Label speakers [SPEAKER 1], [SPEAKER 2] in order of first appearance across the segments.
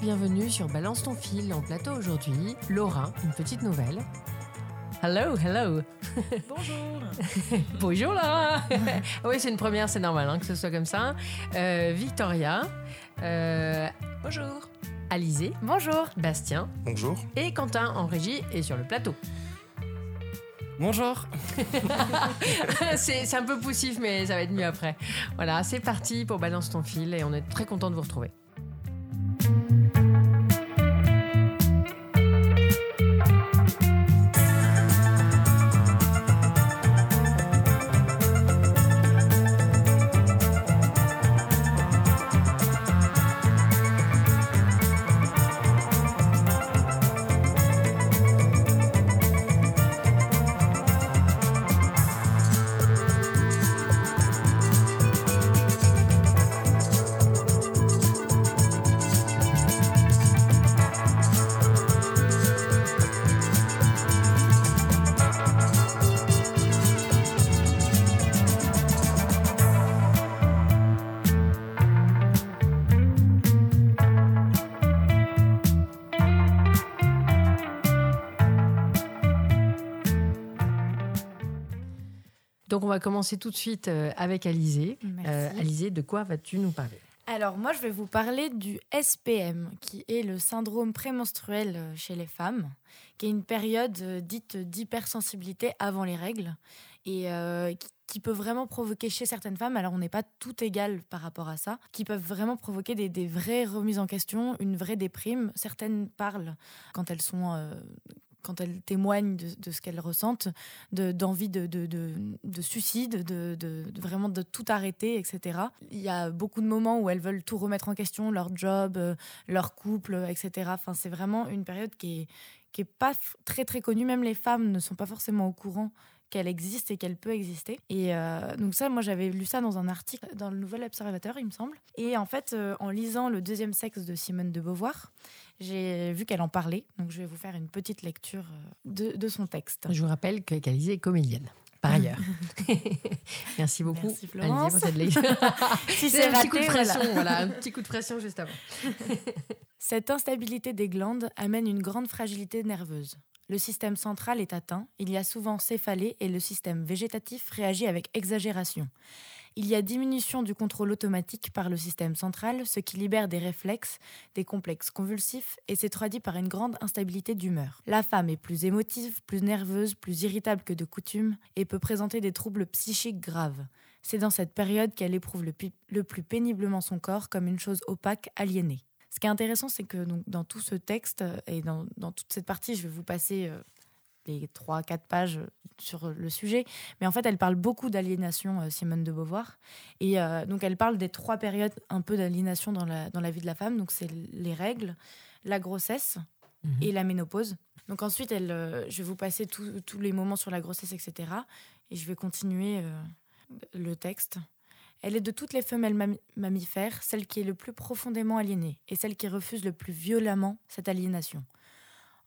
[SPEAKER 1] bienvenue sur Balance ton fil en plateau aujourd'hui. Laura, une petite nouvelle. Hello, hello.
[SPEAKER 2] Bonjour.
[SPEAKER 1] Bonjour Laura. oui, c'est une première, c'est normal hein, que ce soit comme ça. Euh, Victoria. Euh,
[SPEAKER 2] Bonjour.
[SPEAKER 1] Alizé.
[SPEAKER 3] Bonjour.
[SPEAKER 1] Bastien.
[SPEAKER 4] Bonjour.
[SPEAKER 1] Et Quentin en régie et sur le plateau.
[SPEAKER 4] Bonjour.
[SPEAKER 1] c'est c'est un peu poussif, mais ça va être mieux après. Voilà, c'est parti pour Balance ton fil et on est très content de vous retrouver. Va commencer tout de suite euh, avec Alizé. Euh, Alizé, de quoi vas-tu nous parler?
[SPEAKER 3] Alors moi, je vais vous parler du SPM, qui est le syndrome prémenstruel euh, chez les femmes, qui est une période euh, dite d'hypersensibilité avant les règles et euh, qui- qui peut vraiment provoquer chez certaines femmes, alors on n'est pas tout égal par rapport à ça, qui peuvent vraiment provoquer des, des vraies remises en question, une vraie déprime. Certaines parlent quand elles sont... euh, quand elles témoignent de, ce qu'elles ressentent, de- d'envie de, de, de, de suicide, de, vraiment de tout arrêter, etc. Il y a beaucoup de moments où elles veulent tout remettre en question, leur job, euh, leur couple, etc. Enfin, c'est vraiment une période qui est, qui est pas très très connue. Même les femmes ne sont pas forcément au courant qu'elle existe et qu'elle peut exister. Et euh, donc ça, moi j'avais lu ça dans un article dans le Nouvel Observateur, il me semble. Et en fait, euh, en lisant Le deuxième sexe de Simone de Beauvoir, j'ai vu qu'elle en parlait. Donc je vais vous faire une petite lecture euh, de, de son texte.
[SPEAKER 1] Je vous rappelle que qu'Alizé est comédienne, par ailleurs. Merci beaucoup,
[SPEAKER 3] Merci, Florence.
[SPEAKER 1] pour cette lecture.
[SPEAKER 3] Si
[SPEAKER 1] C'est un petit coup de
[SPEAKER 3] voilà.
[SPEAKER 1] pression, voilà, un petit coup de pression juste avant.
[SPEAKER 3] Cette instabilité des glandes amène une grande fragilité nerveuse. Le système central est atteint, il y a souvent céphalée et le système végétatif réagit avec exagération. Il y a diminution du contrôle automatique par le système central, ce qui libère des réflexes, des complexes convulsifs et s'est par une grande instabilité d'humeur. La femme est plus émotive, plus nerveuse, plus irritable que de coutume et peut présenter des troubles psychiques graves. C'est dans cette période qu'elle éprouve le, plus péniblement son corps comme une chose opaque, aliénée. Ce qui est intéressant, c'est que dans tout ce texte euh, et dans, dans toute cette partie, je vais vous passer euh, les 3-4 pages sur le sujet, mais en fait, elle parle beaucoup d'aliénation, euh, Simone de Beauvoir. Et euh, donc, elle parle des trois périodes un peu d'aliénation dans la, dans la vie de la femme. Donc, c'est les règles, la grossesse
[SPEAKER 1] Mhm.
[SPEAKER 3] et la ménopause. Donc, ensuite, elle, euh, je vais vous passer tous les moments sur la grossesse, etc. Et je vais continuer euh, le texte. Elle est de toutes les femelles mammifères celle qui est le plus profondément aliénée et celle qui refuse le plus violemment cette aliénation.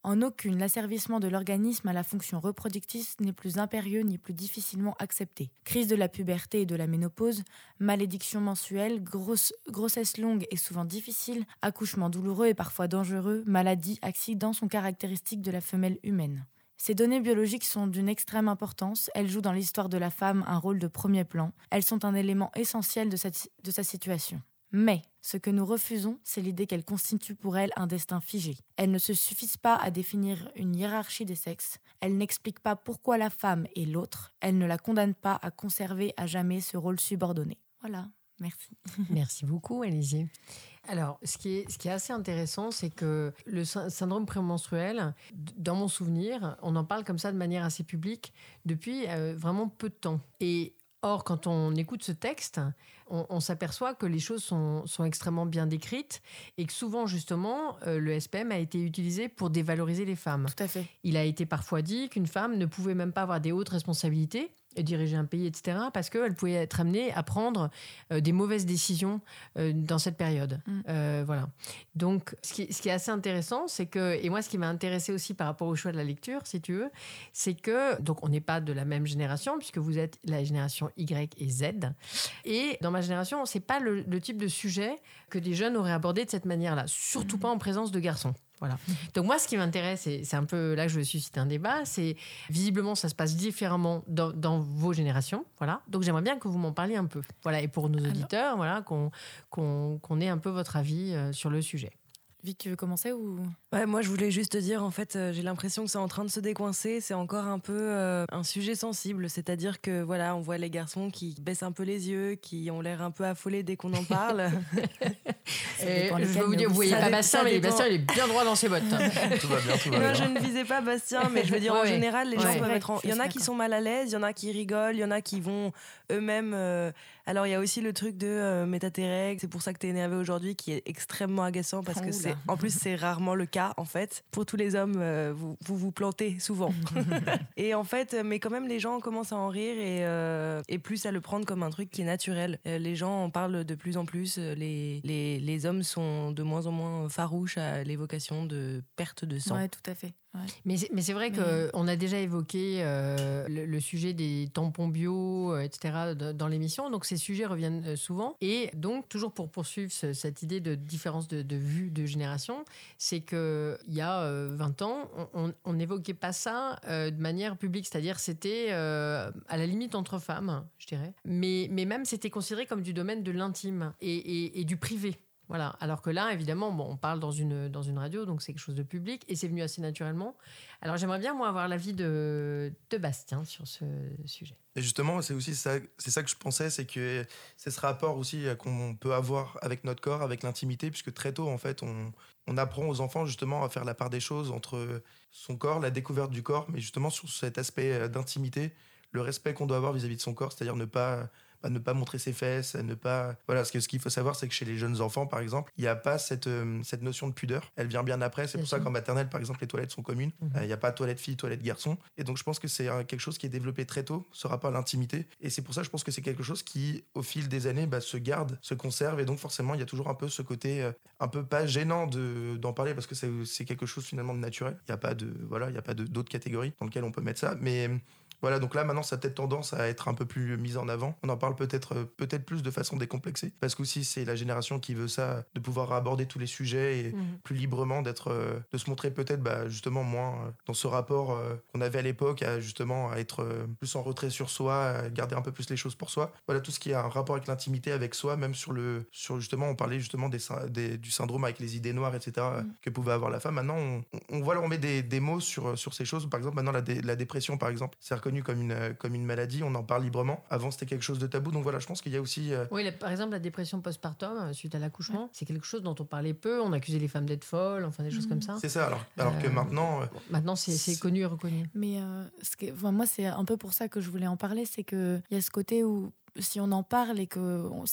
[SPEAKER 3] En aucune, l'asservissement de l'organisme à la fonction reproductive n'est plus impérieux ni plus difficilement accepté. Crise de la puberté et de la ménopause, malédiction mensuelle, grosse- grossesse longue et souvent difficile, accouchement douloureux et parfois dangereux, maladies, accidents sont caractéristiques de la femelle humaine. Ces données biologiques sont d'une extrême importance, elles jouent dans l'histoire de la femme un rôle de premier plan, elles sont un élément essentiel de sa situation. Mais ce que nous refusons, c'est l'idée qu'elles constituent pour elle un destin figé. Elles ne se suffisent pas à définir une hiérarchie des sexes, elles n'expliquent pas pourquoi la femme est l'autre, elles ne la condamnent pas à conserver à jamais ce rôle subordonné. Voilà, merci.
[SPEAKER 1] Merci beaucoup, Alizé. Alors, ce qui est, ce qui est assez intéressant, c'est que le sy- syndrome prémenstruel, dans mon souvenir, on en parle comme ça de manière assez publique depuis euh, vraiment peu de temps. Et or, quand on écoute ce texte, on, on s'aperçoit que les choses sont, sont extrêmement bien décrites et que souvent, justement, euh, le SPM a été utilisé pour dévaloriser les femmes.
[SPEAKER 3] Tout à fait.
[SPEAKER 1] Il a été parfois dit qu'une femme ne pouvait même pas avoir des hautes responsabilités diriger un pays, etc., parce qu'elle pouvait être amenée à prendre des mauvaises décisions dans cette période. Mm. voilà. Donc, ce qui, ce qui, est assez intéressant, c'est que, et moi, ce qui m'a intéressé aussi par rapport au choix de la lecture, si tu veux, c'est que, donc, on n'est pas de la même génération, puisque vous êtes la génération Y et Z. Et dans ma génération, c'est pas le, le, type de sujet que des jeunes auraient abordé de cette manière-là, surtout mm. pas en présence de garçons. Voilà. Donc moi, ce qui m'intéresse, et c'est un peu là que je veux susciter un débat, c'est visiblement ça se passe différemment dans, vos générations. Voilà. Donc j'aimerais bien que vous m'en parliez un peu. Voilà. Et pour nos auditeurs, voilà, qu'on ait un peu votre avis euh, sur le sujet.
[SPEAKER 3] Vic, tu veux commencer ou?
[SPEAKER 4] Ouais, moi je voulais juste te dire, en fait, euh, j'ai l'impression que c'est en train de se décoincer. C'est encore un peu euh, un sujet sensible. C'est-à-dire que voilà, on voit les garçons qui baissent un peu les yeux, qui ont l'air un peu affolés dès qu'on en parle.
[SPEAKER 1] Et je veux vous dire, vous voyez pas Bastien, mais Bastien il est bien droit dans ses bottes.
[SPEAKER 5] tout va bien, tout va bien.
[SPEAKER 4] je ne visais pas Bastien, mais je veux dire en général, les gens peuvent être. Il y en a qui sont mal à l'aise, il y en a qui rigolent, il y en a qui vont eux-mêmes. Euh, alors il y a aussi le truc de euh, c'est pour ça que tu es énervé aujourd'hui, qui est extrêmement agaçant parce que c'est, en plus c'est rarement le cas en fait. Pour tous les hommes, euh, vous, vous, plantez souvent. et en fait, mais quand même les gens commencent à en rire et, euh, et plus à le prendre comme un truc qui est naturel. les gens en parlent de plus en plus. Les, les, les hommes sont de moins en moins farouches à l'évocation de perte de sang.
[SPEAKER 3] Ouais, tout à fait.
[SPEAKER 1] Mais c'est vrai qu'on a déjà évoqué euh, le, sujet des tampons bio, euh, etc., dans l'émission. Donc ces sujets reviennent euh, souvent. Et donc, toujours pour poursuivre cette idée de différence de, vue de génération, c'est qu'il y a 20 ans, on n'évoquait pas ça de manière publique. C'est-à-dire c'était à la limite entre femmes, je dirais. Mais, mais même c'était considéré comme du domaine de l'intime et du privé. Voilà. Alors que là, évidemment, bon, on parle dans une, dans une radio, donc c'est quelque chose de public et c'est venu assez naturellement. Alors j'aimerais bien, moi, avoir l'avis de, de Bastien sur ce sujet.
[SPEAKER 5] Et justement, c'est aussi ça, c'est ça que je pensais, c'est que c'est ce rapport aussi qu'on peut avoir avec notre corps, avec l'intimité, puisque très tôt, en fait, on, on apprend aux enfants justement à faire la part des choses entre son corps, la découverte du corps, mais justement sur cet aspect euh, d'intimité, le respect qu'on doit avoir vis-à-vis -vis de son corps, c'est-à-dire ne pas à ne pas montrer ses fesses, à ne pas. Voilà, ce qu'il faut savoir, c'est que chez les jeunes enfants, par exemple, il n'y a pas cette, euh, cette notion de pudeur. Elle vient bien après. C'est pour ça qu'en maternelle, par exemple, les toilettes sont communes. Mhm. Euh, il n'y a pas toilette fille, toilette garçon. Et donc, je pense que c'est quelque chose qui est développé très tôt, ce rapport à l'intimité. Et c'est pour ça, je pense que c'est quelque chose qui, au fil des années, bah, se garde, se conserve. Et donc, forcément, il y a toujours un peu ce côté euh, un peu pas gênant d'en parler parce que c'est quelque chose finalement de naturel. Il n'y a pas de voilà, il y a pas d'autres catégories dans lesquelles on peut mettre ça. Mais voilà, donc là maintenant ça a peut-être tendance à être un peu plus mis en avant. On en parle peut-être euh, peut-être plus de façon décomplexée parce qu'aussi c'est la génération qui veut ça, de pouvoir aborder tous les sujets et mhm. plus librement d'être, euh, de se montrer peut-être bah, justement moins euh, dans ce rapport qu'on avait à l'époque à justement à être plus en retrait sur soi, à garder un peu plus les choses pour soi. Voilà tout ce qui a un rapport avec l'intimité, avec soi, même sur le, sur justement on parlait justement des, du syndrome avec les idées noires, etc. Mhm. que pouvait avoir la femme. Maintenant on, on, voit on met des, des, mots sur sur ces choses. Par exemple maintenant la, la dépression par exemple, comme une, euh, comme une maladie, on en parle librement. Avant, c'était quelque chose de tabou. Donc voilà, je pense qu'il y a aussi. Euh,
[SPEAKER 1] oui, par exemple, la dépression postpartum euh, suite à l'accouchement, c'est quelque chose dont on parlait peu. On accusait les femmes d'être folles, enfin des choses comme ça.
[SPEAKER 5] C'est ça, alors, alors que maintenant.
[SPEAKER 1] maintenant, c'est connu et reconnu.
[SPEAKER 3] Mais ce que, moi, c'est un peu pour ça que je voulais en parler, c'est qu'il y a ce côté où si on en parle et qu'on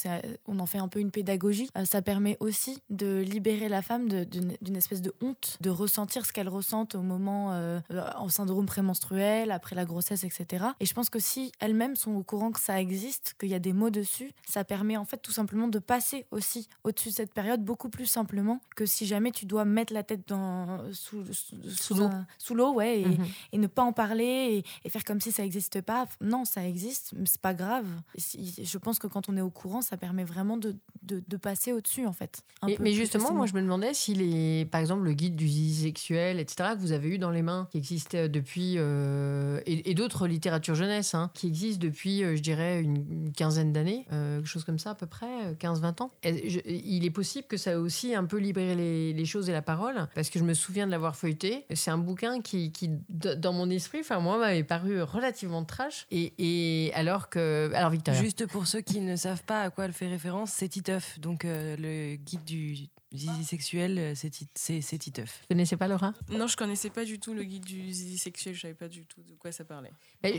[SPEAKER 3] on en fait un peu une pédagogie, euh, ça permet aussi de libérer la femme d'une espèce de honte, de ressentir ce qu'elle ressent au moment euh, en syndrome prémenstruel, après la grossesse, etc. Et je pense que si elles-mêmes sont au courant que ça existe, qu'il y a des mots dessus, ça permet en fait tout simplement de passer aussi au-dessus de cette période beaucoup plus simplement que si jamais tu dois mettre la tête dans, sous,
[SPEAKER 1] sous l'eau.
[SPEAKER 3] Sous l'eau, ouais, et, mhm. et, ne pas en parler et, et faire comme si ça n'existe pas. Non, ça existe, mais c'est pas grave je pense que quand on est au courant, ça permet vraiment de, de, passer au-dessus, en fait.
[SPEAKER 1] mais justement, moi, je me demandais si, les, par exemple, le guide du zizi sexuel, etc., que vous avez eu dans les mains, qui existait depuis, euh, et, d'autres littératures jeunesse, hein, qui existent depuis, euh, je dirais, une, quinzaine d'années, euh, quelque chose comme ça, à peu près, 15-20 ans. il est possible que ça ait aussi un peu libéré les, les choses et la parole, parce que je me souviens de l'avoir feuilleté. C'est un bouquin qui, qui, dans mon esprit, enfin, moi, m'avait paru relativement trash. Et, et alors que. Alors, Victoria.
[SPEAKER 4] Juste pour ceux qui ne savent pas à quoi elle fait référence, c'est Titeuf, donc euh, le guide du zizi sexuel, euh, c'est tit- c'est c'est titeuf.
[SPEAKER 1] Vous connaissez pas Laura?
[SPEAKER 2] Non, je connaissais pas du tout le guide du zizi sexuel, je savais pas du tout de quoi ça parlait.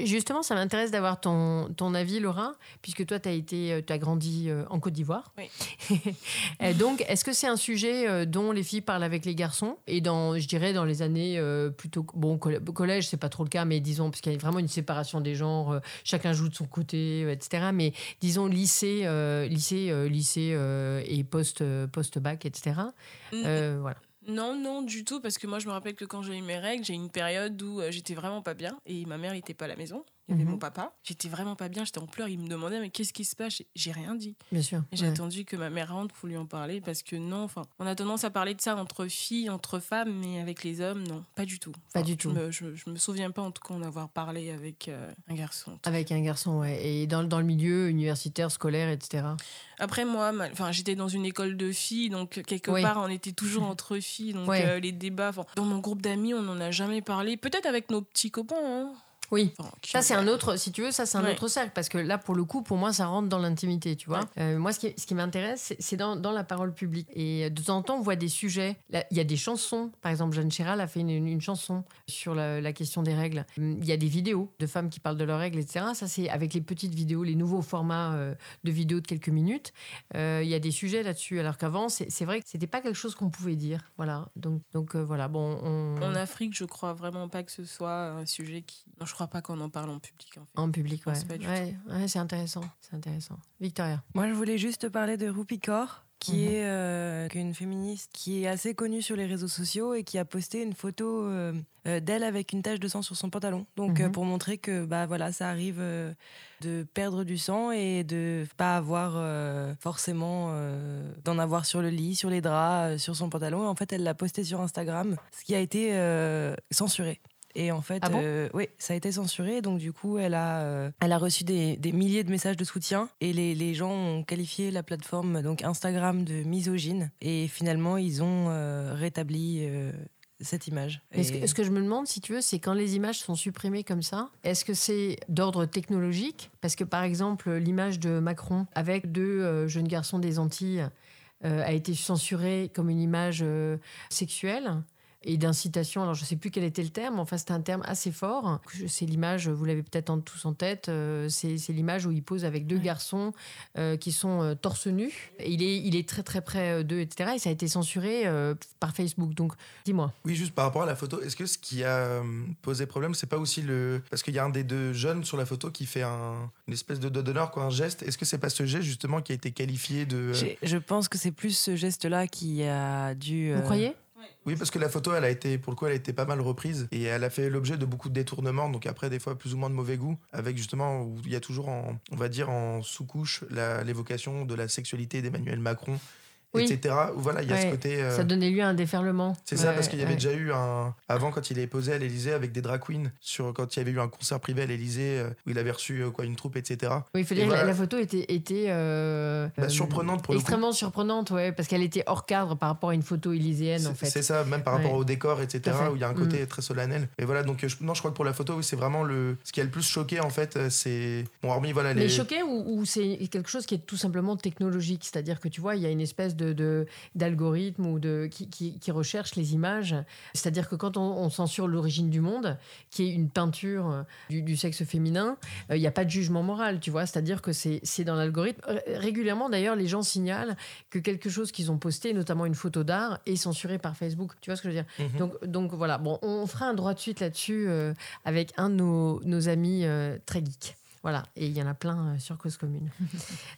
[SPEAKER 1] Justement, ça m'intéresse d'avoir ton, ton avis, Laura, puisque toi, tu as, été, euh, t'as grandi euh, en Côte d'Ivoire.
[SPEAKER 2] Oui.
[SPEAKER 1] Donc, est-ce que c'est un sujet dont les filles parlent avec les garçons? Et dans, je dirais, dans les années plutôt. Bon, coll- collège, c'est pas trop le cas, mais disons, parce qu'il y a vraiment une séparation des genres, chacun joue de son côté, etc. Mais disons, lycée, lycée, lycée et post, post-bac, etc.
[SPEAKER 2] N-
[SPEAKER 1] Euh, voilà.
[SPEAKER 2] Non, non, du tout, parce que moi je me rappelle que quand j'ai eu mes règles, j'ai eu une période où euh, j'étais vraiment pas bien et ma mère n'était pas à la maison. Il y avait
[SPEAKER 1] Mhm.
[SPEAKER 2] mon papa. J'étais vraiment pas bien, j'étais en pleurs. Il me demandait, mais qu'est-ce qui se passe? J'ai- rien dit.
[SPEAKER 1] Bien sûr.
[SPEAKER 2] J'ai
[SPEAKER 1] Ouais.
[SPEAKER 2] attendu que ma mère rentre pour lui en parler parce que non, enfin, on a tendance à parler de ça entre filles, entre femmes, mais avec les hommes, non, pas du tout.
[SPEAKER 1] Pas du
[SPEAKER 2] je
[SPEAKER 1] tout.
[SPEAKER 2] Me, je, je me souviens pas en tout cas en avoir parlé avec euh, un garçon.
[SPEAKER 1] Avec un garçon, ouais. Et dans, dans le milieu universitaire, scolaire, etc.
[SPEAKER 2] Après moi, ma- j'étais dans une école de filles, donc quelque
[SPEAKER 1] Oui.
[SPEAKER 2] part on était toujours entre filles, donc
[SPEAKER 1] Ouais.
[SPEAKER 2] euh, les débats. Dans mon groupe d'amis, on n'en a jamais parlé. Peut-être avec nos petits copains. hein.
[SPEAKER 1] Oui.
[SPEAKER 2] Enfin,
[SPEAKER 1] Ça, c'est un autre, si tu veux, ça, c'est un
[SPEAKER 2] Ouais.
[SPEAKER 1] autre cercle. Parce que là, pour le coup, pour moi, ça rentre dans l'intimité, tu vois.
[SPEAKER 2] Ouais.
[SPEAKER 1] Euh, moi, ce qui, ce qui m'intéresse, c'est- dans, dans la parole publique. Et de temps en temps, on voit des sujets. Il y a des chansons. Par exemple, Jeanne Chéral a fait une, une chanson sur la, la question des règles. Il y a des vidéos de femmes qui parlent de leurs règles, etc. Ça, c'est avec les petites vidéos, les nouveaux formats euh, de vidéos de quelques minutes. Euh, Il y a des sujets là-dessus. Alors qu'avant, c'est c'est vrai que c'était pas quelque chose qu'on pouvait dire. Voilà. Donc, donc voilà. Bon, on...
[SPEAKER 2] En Afrique, je crois vraiment pas que ce soit un sujet qui. Non, je crois pas qu'on en parle en public. En fait.
[SPEAKER 1] En public, ouais. c'est intéressant. C'est intéressant. Victoria.
[SPEAKER 4] Moi, je voulais juste te parler de Rupi Kaur, qui
[SPEAKER 1] Mhm.
[SPEAKER 4] est euh, une féministe qui est assez connue sur les réseaux sociaux et qui a posté une photo euh, euh, d'elle avec une tache de sang sur son pantalon. Donc,
[SPEAKER 1] Mhm.
[SPEAKER 4] euh, pour montrer que bah, voilà, ça arrive euh, de perdre du sang et de pas avoir euh, forcément euh, d'en avoir sur le lit, sur les draps, euh, sur son pantalon. Et en fait, elle l'a posté sur Instagram, ce qui a été euh, censuré. Et en fait,
[SPEAKER 1] Ah bon
[SPEAKER 4] euh, oui, ça a été censuré. Donc, du coup, elle a, euh, elle a reçu des, des milliers de messages de soutien. Et les, les gens ont qualifié la plateforme, donc Instagram, de misogyne. Et finalement, ils ont euh, rétabli cette image.
[SPEAKER 1] Mais ce,
[SPEAKER 4] Et-
[SPEAKER 1] que, ce que je me demande, si tu veux, c'est quand les images sont supprimées comme ça, est-ce que c'est d'ordre technologique? Parce que par exemple, l'image de Macron avec deux jeunes garçons des Antilles a été censurée comme une image sexuelle et d'incitation. Alors je sais plus quel était le terme, enfin c'était un terme assez fort. C'est l'image, vous l'avez peut-être tous en tête, euh, c'est l'image où il pose avec deux garçons euh, qui sont euh, torse nu. Et il est, il est très très près d'eux, etc. Et ça a été censuré euh, par Facebook. Donc dis-moi.
[SPEAKER 5] Oui, juste par rapport à la photo, est-ce que ce qui a posé problème, c'est pas aussi le. Parce qu'il y a un des deux jeunes sur la photo qui fait un... une espèce de doigt d'honneur, quoi, un geste. Est-ce que c'est pas ce geste justement qui a été qualifié de.
[SPEAKER 4] Je pense que c'est plus ce geste-là qui a dû.
[SPEAKER 1] Vous
[SPEAKER 4] euh,
[SPEAKER 1] croyez?
[SPEAKER 5] Oui, parce que la photo, elle a été, pour le coup, elle a été pas mal reprise. Et elle a fait l'objet de beaucoup de détournements, donc après, des fois, plus ou moins de mauvais goût, avec justement, il y a toujours, on va dire, en sous-couche, l'évocation de la sexualité d'Emmanuel Macron,
[SPEAKER 1] Oui.
[SPEAKER 5] etc. Voilà, il y a ce côté. euh,
[SPEAKER 1] Ça donnait lieu à un déferlement.
[SPEAKER 5] C'est ça, parce qu'il y avait
[SPEAKER 1] ouais.
[SPEAKER 5] déjà eu un. Avant, quand il est posé à l'Elysée avec des drag queens, sur, quand il y avait eu un concert privé à l'Elysée, euh, où il avait reçu euh, quoi, une troupe, etc.
[SPEAKER 1] Oui, il faut
[SPEAKER 5] Et
[SPEAKER 1] dire que la-
[SPEAKER 5] voilà.
[SPEAKER 1] la photo était, était euh,
[SPEAKER 5] Bah, surprenante pour le coup.
[SPEAKER 1] extrêmement surprenante, ouais, parce qu'elle était hors cadre par rapport à une photo élyséenne, en
[SPEAKER 5] C'est-
[SPEAKER 1] fait.
[SPEAKER 5] C'est ça, même par rapport au décor, etc., où il y a un côté très solennel. Et voilà, donc je, non, je crois que pour la photo, oui, c'est vraiment le. Ce qui a le plus choqué, en fait, c'est. Bon, hormis, voilà, les.
[SPEAKER 1] Mais choqué ou, ou c'est quelque chose qui est tout simplement technologique? C'est-à-dire que tu vois, il y a une espèce de, de- d'algorithme ou de, qui, qui- qui recherche les images. C'est-à-dire que quand on, on censure l'origine du monde, qui est une peinture euh, du, du sexe féminin, euh, il n'y a pas de jugement moral, tu vois. C'est-à-dire que c'est, dans l'algorithme. Ré- Régulièrement, d'ailleurs, les gens signalent que quelque chose qu'ils ont posté, notamment une photo d'art, est censuré par Facebook. Tu vois ce que je veux dire?
[SPEAKER 5] Mhm.
[SPEAKER 1] donc, donc voilà, bon, on fera un droit de suite là-dessus euh, avec un de nos, nos amis euh, très geeks. Voilà, et il y en a plein euh, sur Cause Commune.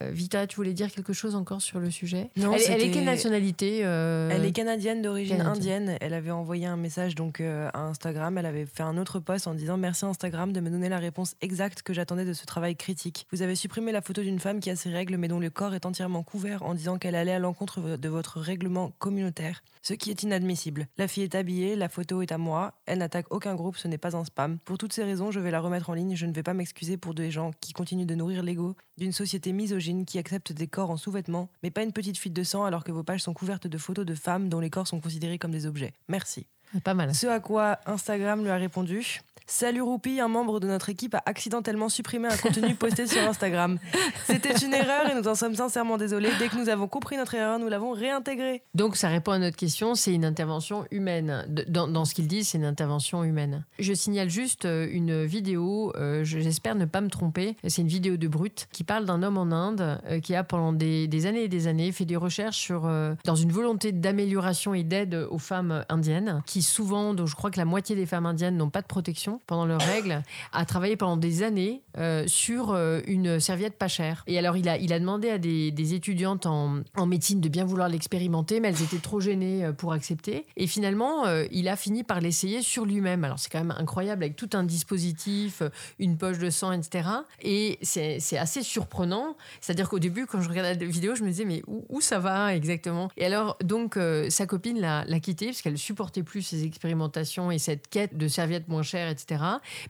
[SPEAKER 1] Euh, Vita, tu voulais dire quelque chose encore sur le sujet?
[SPEAKER 4] Non,
[SPEAKER 1] elle, elle est quelle nationalité euh,
[SPEAKER 4] Elle est canadienne d'origine
[SPEAKER 1] Canadienne.
[SPEAKER 4] indienne. Elle avait envoyé un message donc euh, à Instagram. Elle avait fait un autre post en disant merci Instagram de me donner la réponse exacte que j'attendais de ce travail critique. Vous avez supprimé la photo d'une femme qui a ses règles mais dont le corps est entièrement couvert en disant qu'elle allait à l'encontre de votre règlement communautaire, ce qui est inadmissible. La fille est habillée, la photo est à moi. Elle n'attaque aucun groupe, ce n'est pas un spam. Pour toutes ces raisons, je vais la remettre en ligne. Je ne vais pas m'excuser pour des gens qui continuent de nourrir l'ego d'une société misogyne qui accepte des corps en sous-vêtements, mais pas une petite fuite de sang alors que vos pages sont couvertes de photos de femmes dont les corps sont considérés comme des objets. Merci.
[SPEAKER 1] Pas mal.
[SPEAKER 4] Ce à quoi Instagram lui a répondu Salut Roupi, un membre de notre équipe a accidentellement supprimé un contenu posté sur Instagram. C'était une erreur et nous en sommes sincèrement désolés. Dès que nous avons compris notre erreur, nous l'avons réintégré.
[SPEAKER 1] Donc ça répond à notre question, c'est une intervention humaine. Dans, dans ce qu'il dit, c'est une intervention humaine. Je signale juste euh, une vidéo, euh, j'espère ne pas me tromper, c'est une vidéo de Brut qui parle d'un homme en Inde euh, qui a pendant des, des, années et des années fait des recherches sur, dans une volonté d'amélioration et d'aide aux femmes indiennes, qui souvent, donc je crois que la moitié des femmes indiennes n'ont pas de protection pendant leurs règles, a travaillé pendant des années euh, sur euh, une serviette pas chère. Et alors, il a, demandé à des, étudiantes en, en, médecine de bien vouloir l'expérimenter, mais elles étaient trop gênées euh, pour accepter. Et finalement, il a fini par l'essayer sur lui-même. Alors, c'est quand même incroyable avec tout un dispositif, une poche de sang, etc. Et c'est assez surprenant. C'est-à-dire qu'au début, quand je regardais la vidéo, je me disais, mais où, où ça va exactement? Et alors, donc, sa copine l'a quitté parce qu'elle supportait plus ces expérimentations et cette quête de serviettes moins chères, etc.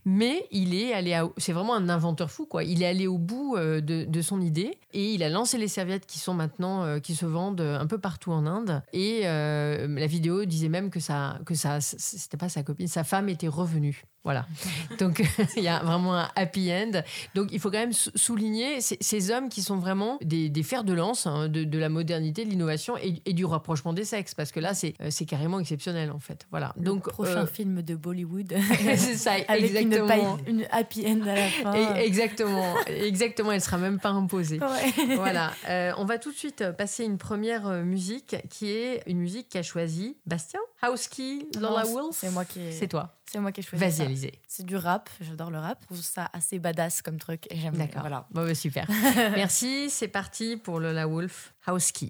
[SPEAKER 1] Mais il est allé à... C'est vraiment un inventeur fou, quoi. Il est allé au bout euh, de, de, son idée et il a lancé les serviettes qui sont maintenant, euh, qui se vendent un peu partout en Inde. Et euh, la vidéo disait même que ça, que ça, c'était pas sa copine, sa femme était revenue. Voilà. Donc, il y a vraiment un happy end. Donc, il faut quand même souligner ces hommes qui sont vraiment des, des fers de lance hein, de, de, la modernité, de l'innovation et, et, du rapprochement des sexes, parce que là, c'est carrément exceptionnel, en fait. Voilà.
[SPEAKER 3] Le
[SPEAKER 1] Donc,
[SPEAKER 3] prochain euh... film de Bollywood.
[SPEAKER 1] c'est ça,
[SPEAKER 3] Avec
[SPEAKER 1] exactement.
[SPEAKER 3] Une, une, happy end à la fin.
[SPEAKER 1] Et, exactement. exactement. Elle sera même pas imposée. Ouais. Voilà. Euh, on va tout de suite passer une première euh, musique qui est une musique qu'a choisie Bastien. Houseky, Lola Wolf.
[SPEAKER 3] C'est moi qui.
[SPEAKER 1] C'est toi.
[SPEAKER 3] C'est moi qui ai choisi.
[SPEAKER 1] Vas-y, Alizé.
[SPEAKER 3] C'est du rap. J'adore le rap. Je trouve ça assez badass comme truc et j'aime.
[SPEAKER 1] D'accord.
[SPEAKER 3] Voilà.
[SPEAKER 1] Bon, bah, super. Merci. C'est parti pour Lola Wolf. Houseky.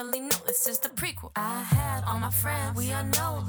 [SPEAKER 6] Actually, no, this is the prequel. I had all my friends, we are no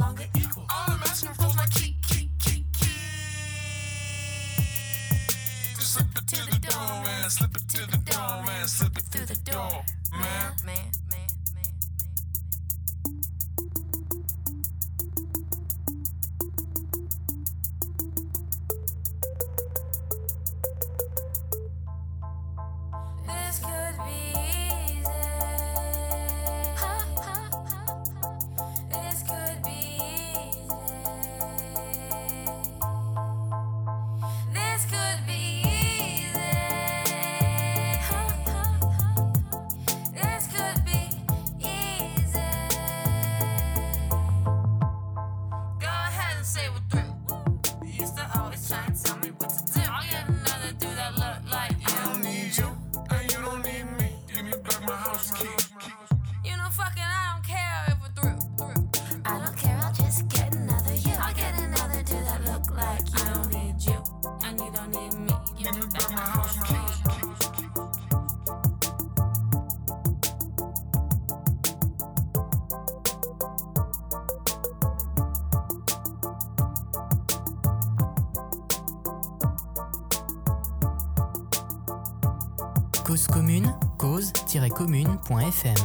[SPEAKER 6] 93.1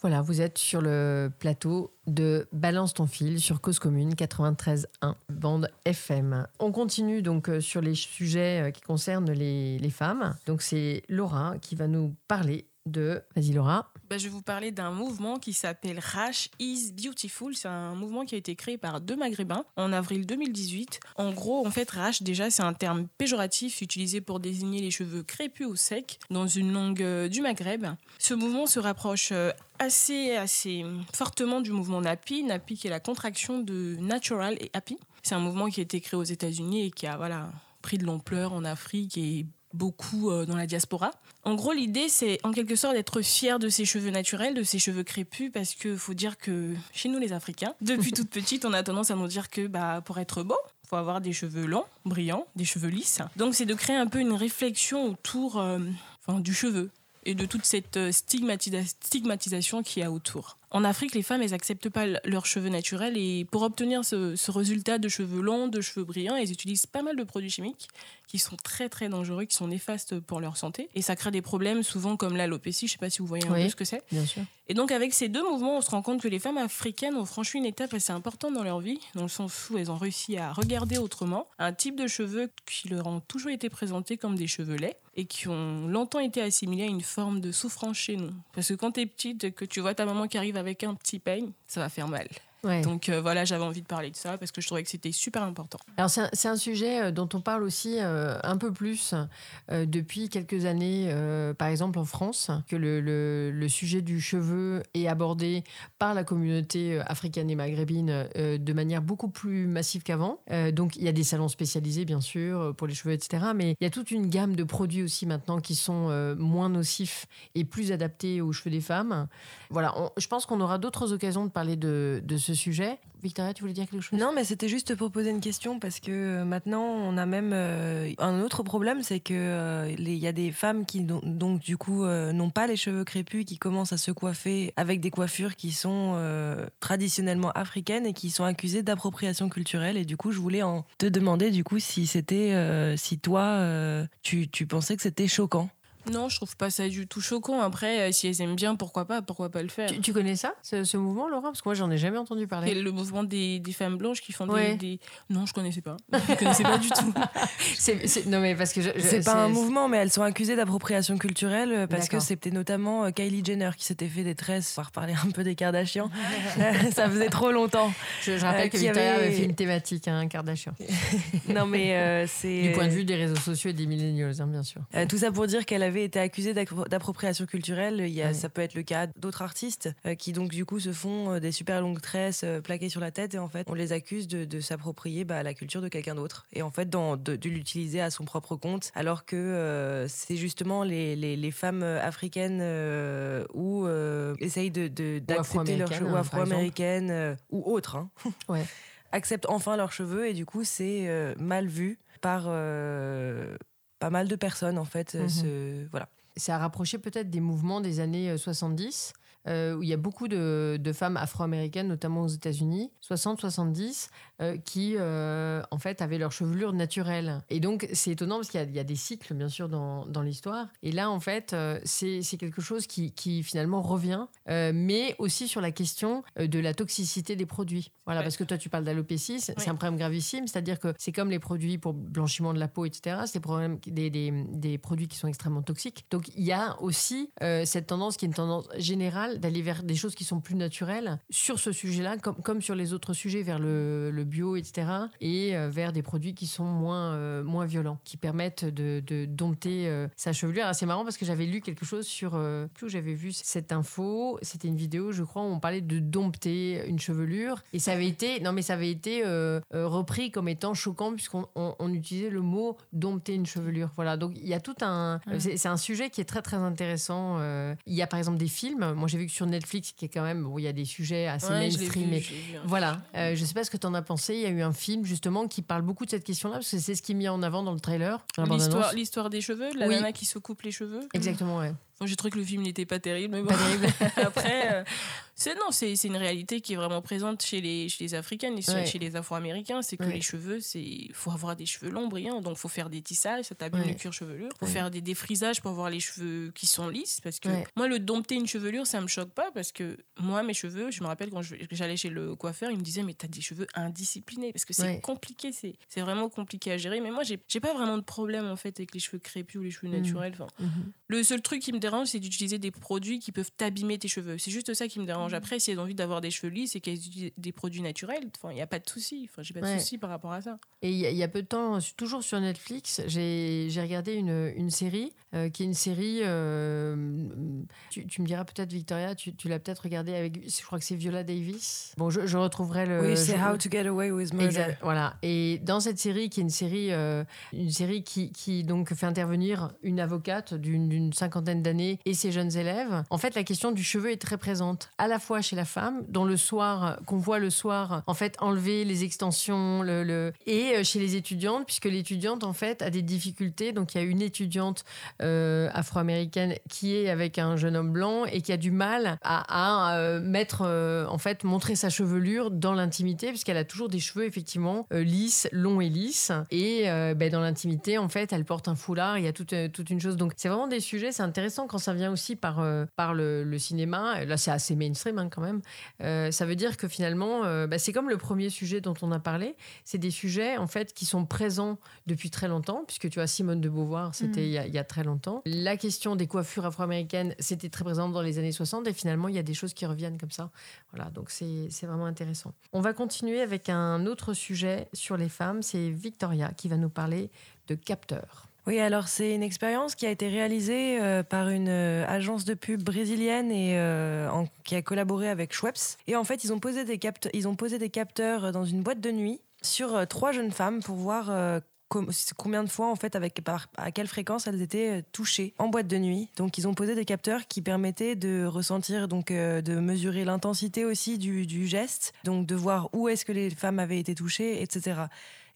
[SPEAKER 1] Voilà, vous êtes sur le plateau de Balance ton fil sur Cause Commune 93.1 bande FM. On continue donc euh, sur les sujets euh, qui concernent les, les femmes. Donc c'est Laura qui va nous parler de... Vas-y Laura.
[SPEAKER 2] Bah, je vais vous parler d'un mouvement qui s'appelle Rash is Beautiful. C'est un mouvement qui a été créé par deux Maghrébins en avril 2018. En gros, en fait, Rash, déjà, c'est un terme péjoratif utilisé pour désigner les cheveux crépus ou secs dans une langue euh, du Maghreb. Ce mouvement se rapproche euh, assez, assez fortement du mouvement NAPI. NAPI qui est la contraction de Natural et Happy. C'est un mouvement qui a été créé aux États-Unis et qui a voilà, pris de l'ampleur en Afrique et beaucoup euh, dans la diaspora. En gros, l'idée, c'est en quelque sorte d'être fier de ses cheveux naturels, de ses cheveux crépus, parce que faut dire que chez nous, les Africains, depuis toute petite, on a tendance à nous dire que bah, pour être beau, faut avoir des cheveux longs, brillants, des cheveux lisses. Donc, c'est de créer un peu une réflexion autour euh, enfin, du cheveu et de toute cette euh, stigmatisa- stigmatisation qu'il y a autour. En Afrique, les femmes, elles acceptent pas leurs cheveux naturels et pour obtenir ce, ce résultat de cheveux longs, de cheveux brillants, elles utilisent pas mal de produits chimiques qui sont très très dangereux, qui sont néfastes pour leur santé et ça crée des problèmes souvent comme l'alopécie. Je sais pas si vous voyez un
[SPEAKER 1] Oui.
[SPEAKER 2] peu ce que c'est.
[SPEAKER 1] Bien sûr.
[SPEAKER 2] Et donc avec ces deux mouvements, on se rend compte que les femmes africaines ont franchi une étape assez importante dans leur vie, dans le sens où elles ont réussi à regarder autrement un type de cheveux qui leur ont toujours été présentés comme des cheveux laids et qui ont longtemps été assimilés à une forme de souffrance chez nous. Parce que quand tu es petite, et que tu vois ta maman qui arrive avec un petit peigne, ça va faire mal.
[SPEAKER 1] Ouais.
[SPEAKER 2] Donc euh, voilà, j'avais envie de parler de ça parce que je trouvais que c'était super important.
[SPEAKER 1] Alors c'est un, sujet euh, dont on parle aussi euh, un peu plus euh, depuis quelques années, par exemple en France, que le, le- le sujet du cheveu est abordé par la communauté africaine et maghrébine de manière beaucoup plus massive qu'avant. Donc il y a des salons spécialisés bien sûr pour les cheveux, etc. Mais il y a toute une gamme de produits aussi maintenant qui sont moins nocifs et plus adaptés aux cheveux des femmes. Voilà, on- je pense qu'on aura d'autres occasions de parler de, de ce Victoria, tu voulais dire quelque chose?
[SPEAKER 4] Non, mais c'était juste pour poser une question parce que euh, maintenant on a même euh, un autre problème, c'est que euh, y a des femmes qui don- donc du coup n'ont pas les cheveux crépus, qui commencent à se coiffer avec des coiffures qui sont traditionnellement africaines et qui sont accusées d'appropriation culturelle. Et du coup, je voulais te demander du coup si c'était, si toi tu pensais que c'était choquant.
[SPEAKER 2] Non, je trouve pas ça du tout choquant. Après, euh, si elles aiment bien, pourquoi pas Pourquoi pas le faire
[SPEAKER 1] Tu, tu connais ça, ce, ce mouvement, Laura? Parce que moi, j'en ai jamais entendu
[SPEAKER 2] Et
[SPEAKER 1] parler.
[SPEAKER 2] le mouvement des, des femmes blanches qui font des,
[SPEAKER 1] Ouais.
[SPEAKER 2] des- Non, je connaissais pas. Je connaissais pas du tout.
[SPEAKER 1] C'est- c'est- non, mais parce que
[SPEAKER 4] C'est pas un mouvement, mais elles sont accusées d'appropriation culturelle euh, parce que c'était notamment euh, Kylie Jenner qui s'était fait des tresses. On va reparler un peu des Kardashians. ça faisait trop longtemps.
[SPEAKER 1] Je, je rappelle
[SPEAKER 4] Euh,
[SPEAKER 1] que Victoria
[SPEAKER 4] avait-
[SPEAKER 1] avait fait une thématique, hein, Kardashian.
[SPEAKER 4] Non, mais euh, c'est.
[SPEAKER 1] Du point de vue des réseaux sociaux et des millennials, hein, bien sûr.
[SPEAKER 4] Euh, tout ça pour dire qu'elle avait été accusée d'accro- d'appropriation culturelle. Il y a,
[SPEAKER 1] Ouais.
[SPEAKER 4] Ça peut être le cas d'autres artistes euh, qui donc du coup se font euh, des super longues tresses euh, plaquées sur la tête et en fait on les accuse de, de s'approprier bah, la culture de quelqu'un d'autre et en fait dans- de, de l'utiliser à son propre compte alors que euh, c'est justement les, les, les femmes africaines euh, ou euh, essayent de, de- d'accepter leurs cheveux
[SPEAKER 1] hein,
[SPEAKER 4] afro-américaines ou autres hein,
[SPEAKER 1] Ouais.
[SPEAKER 4] acceptent enfin leurs cheveux et du coup c'est mal vu par pas mal de personnes en fait. euh,
[SPEAKER 1] Mhm.
[SPEAKER 4] ce- voilà.
[SPEAKER 1] Ça a rapproché peut-être des mouvements des années euh, 70, euh, où il y a beaucoup de, de femmes afro-américaines, notamment aux États-Unis, 60-70, euh, qui euh, en fait avaient leur chevelure naturelle. Et donc c'est étonnant parce qu'il y a- il y, a des cycles bien sûr dans, dans l'histoire. Et là en fait euh, c'est quelque chose qui, qui finalement revient, mais aussi sur la question de la toxicité des produits. Voilà,
[SPEAKER 2] Ouais.
[SPEAKER 1] parce que toi tu parles d'alopécie, c'est un problème gravissime, c'est-à-dire que c'est comme les produits pour blanchiment de la peau, etc. C'est des, produits qui sont extrêmement toxiques. Donc il y a aussi cette tendance qui est une tendance générale d'aller vers des choses qui sont plus naturelles sur ce sujet-là, comme, comme sur les autres sujets, vers le, le bio, etc. Et euh, vers des produits qui sont moins, euh, moins violents, qui permettent de, de dompter euh, sa chevelure. C'est marrant parce que j'avais lu quelque chose sur... Plus où j'avais vu cette info, c'était une vidéo, je crois, où on parlait de dompter une chevelure. Et ça avait été... Non mais ça avait été repris comme étant choquant puisqu'on on, on utilisait le mot dompter une chevelure. Voilà, donc il y a tout un... C'est c'est un sujet qui est très très intéressant. Il y a par exemple des films. Moi j'ai vu que sur Netflix, qui est quand même... Bon, il y a des sujets assez
[SPEAKER 2] Ouais,
[SPEAKER 1] mainstream.
[SPEAKER 2] vu,
[SPEAKER 1] mais-
[SPEAKER 2] vu, hein.
[SPEAKER 1] voilà, euh, je sais pas ce que tu en as pensé. Il y a eu un film justement qui parle beaucoup de cette question-là, parce que c'est ce qui est mis en avant dans le trailer.
[SPEAKER 2] L'histoire, des cheveux, la
[SPEAKER 1] Oui.
[SPEAKER 2] nana qui se coupe les cheveux.
[SPEAKER 1] Exactement, ouais.
[SPEAKER 2] Bon, j'ai trouvé que le film n'était pas terrible, mais bon.
[SPEAKER 1] Pas terrible.
[SPEAKER 2] Après, euh, c'est non, c'est une réalité qui est vraiment présente chez les, chez les Africaines et chez-
[SPEAKER 1] Ouais.
[SPEAKER 2] chez les Afro-Américains. C'est que
[SPEAKER 1] Ouais.
[SPEAKER 2] les cheveux, c'est faut avoir des cheveux longs, brillants. Donc, faut faire des tissages, ça t'abîme
[SPEAKER 1] Ouais.
[SPEAKER 2] le cuir chevelu. Faut faire des défrisages pour avoir les cheveux qui sont lisses. Parce que moi, le dompter une chevelure, ça me choque pas. Parce que moi, mes cheveux, je me rappelle quand j'allais chez le coiffeur, il me disait, mais t'as des cheveux indisciplinés. Parce que c'est compliqué, c'est vraiment compliqué à gérer. Mais moi, j'ai pas vraiment de problème en fait avec les cheveux crépus ou les cheveux
[SPEAKER 1] Mhm.
[SPEAKER 2] naturels. Enfin,
[SPEAKER 1] Mhm.
[SPEAKER 2] le seul truc qui me dérange, c'est d'utiliser des produits qui peuvent t'abîmer tes cheveux. C'est juste ça qui me dérange. Après, si elles ont envie d'avoir des cheveux lisses et qu'elles utilisent des produits naturels, enfin, il n'y a pas de souci. Enfin, j'ai pas de
[SPEAKER 1] Ouais.
[SPEAKER 2] souci par rapport à ça.
[SPEAKER 1] Et il y, a- il y a peu de temps, toujours sur Netflix, j'ai regardé une, une série euh, qui est une série. euh, tu, tu me diras peut-être, Victoria, tu, tu l'as peut-être regardé avec. Je crois que c'est Viola Davis. Bon, je, je retrouverai le.
[SPEAKER 4] oui, c'est How to Get Away with Murder.
[SPEAKER 1] Exact, voilà. Et dans cette série, qui est une série, euh, une série qui, qui donc fait intervenir une avocate d'une d'une cinquantaine d'années et ses jeunes élèves, en fait, la question du cheveu est très présente, à la fois chez la femme, dont le soir, qu'on voit le soir, en fait, enlever les extensions, le, et euh, chez les étudiantes, puisque l'étudiante, en fait, a des difficultés. Donc, il y a une étudiante euh, afro-américaine qui est avec un jeune homme blanc et qui a du mal à, euh, mettre, en fait, montrer sa chevelure dans l'intimité, puisqu'elle a toujours des cheveux effectivement lisses, longs et lisses. Et ben, dans l'intimité, en fait, elle porte un foulard. Il y a toute, toute une chose. Donc, c'est vraiment des sujets. C'est intéressant quand ça vient aussi par, euh, par le, le cinéma. Là, c'est assez mainstream hein, quand même. Euh, ça veut dire que finalement, euh, ben, c'est comme le premier sujet dont on a parlé. C'est des sujets en fait qui sont présents depuis très longtemps, puisque tu vois Simone de Beauvoir, c'était
[SPEAKER 3] Mhm.
[SPEAKER 1] il, y a, il y a très longtemps. La question des coiffures afro-américaines, c'était très présent dans les années 60, et finalement, il y a des choses qui reviennent comme ça. Voilà, donc c'est vraiment intéressant. On va continuer avec un autre sujet sur les femmes. C'est Victoria qui va nous parler de capteurs.
[SPEAKER 4] Oui, alors c'est une expérience qui a été réalisée euh, par une euh, agence de pub brésilienne et euh, qui a collaboré avec Schweppes. Et en fait, ils ont posé des, capteurs dans une boîte de nuit sur trois jeunes femmes pour voir com- combien de fois, en fait, avec à quelle fréquence elles étaient touchées en boîte de nuit. Donc, ils ont posé des capteurs qui permettaient de ressentir, donc de mesurer l'intensité aussi du geste, donc de voir où est-ce que les femmes avaient été touchées, etc.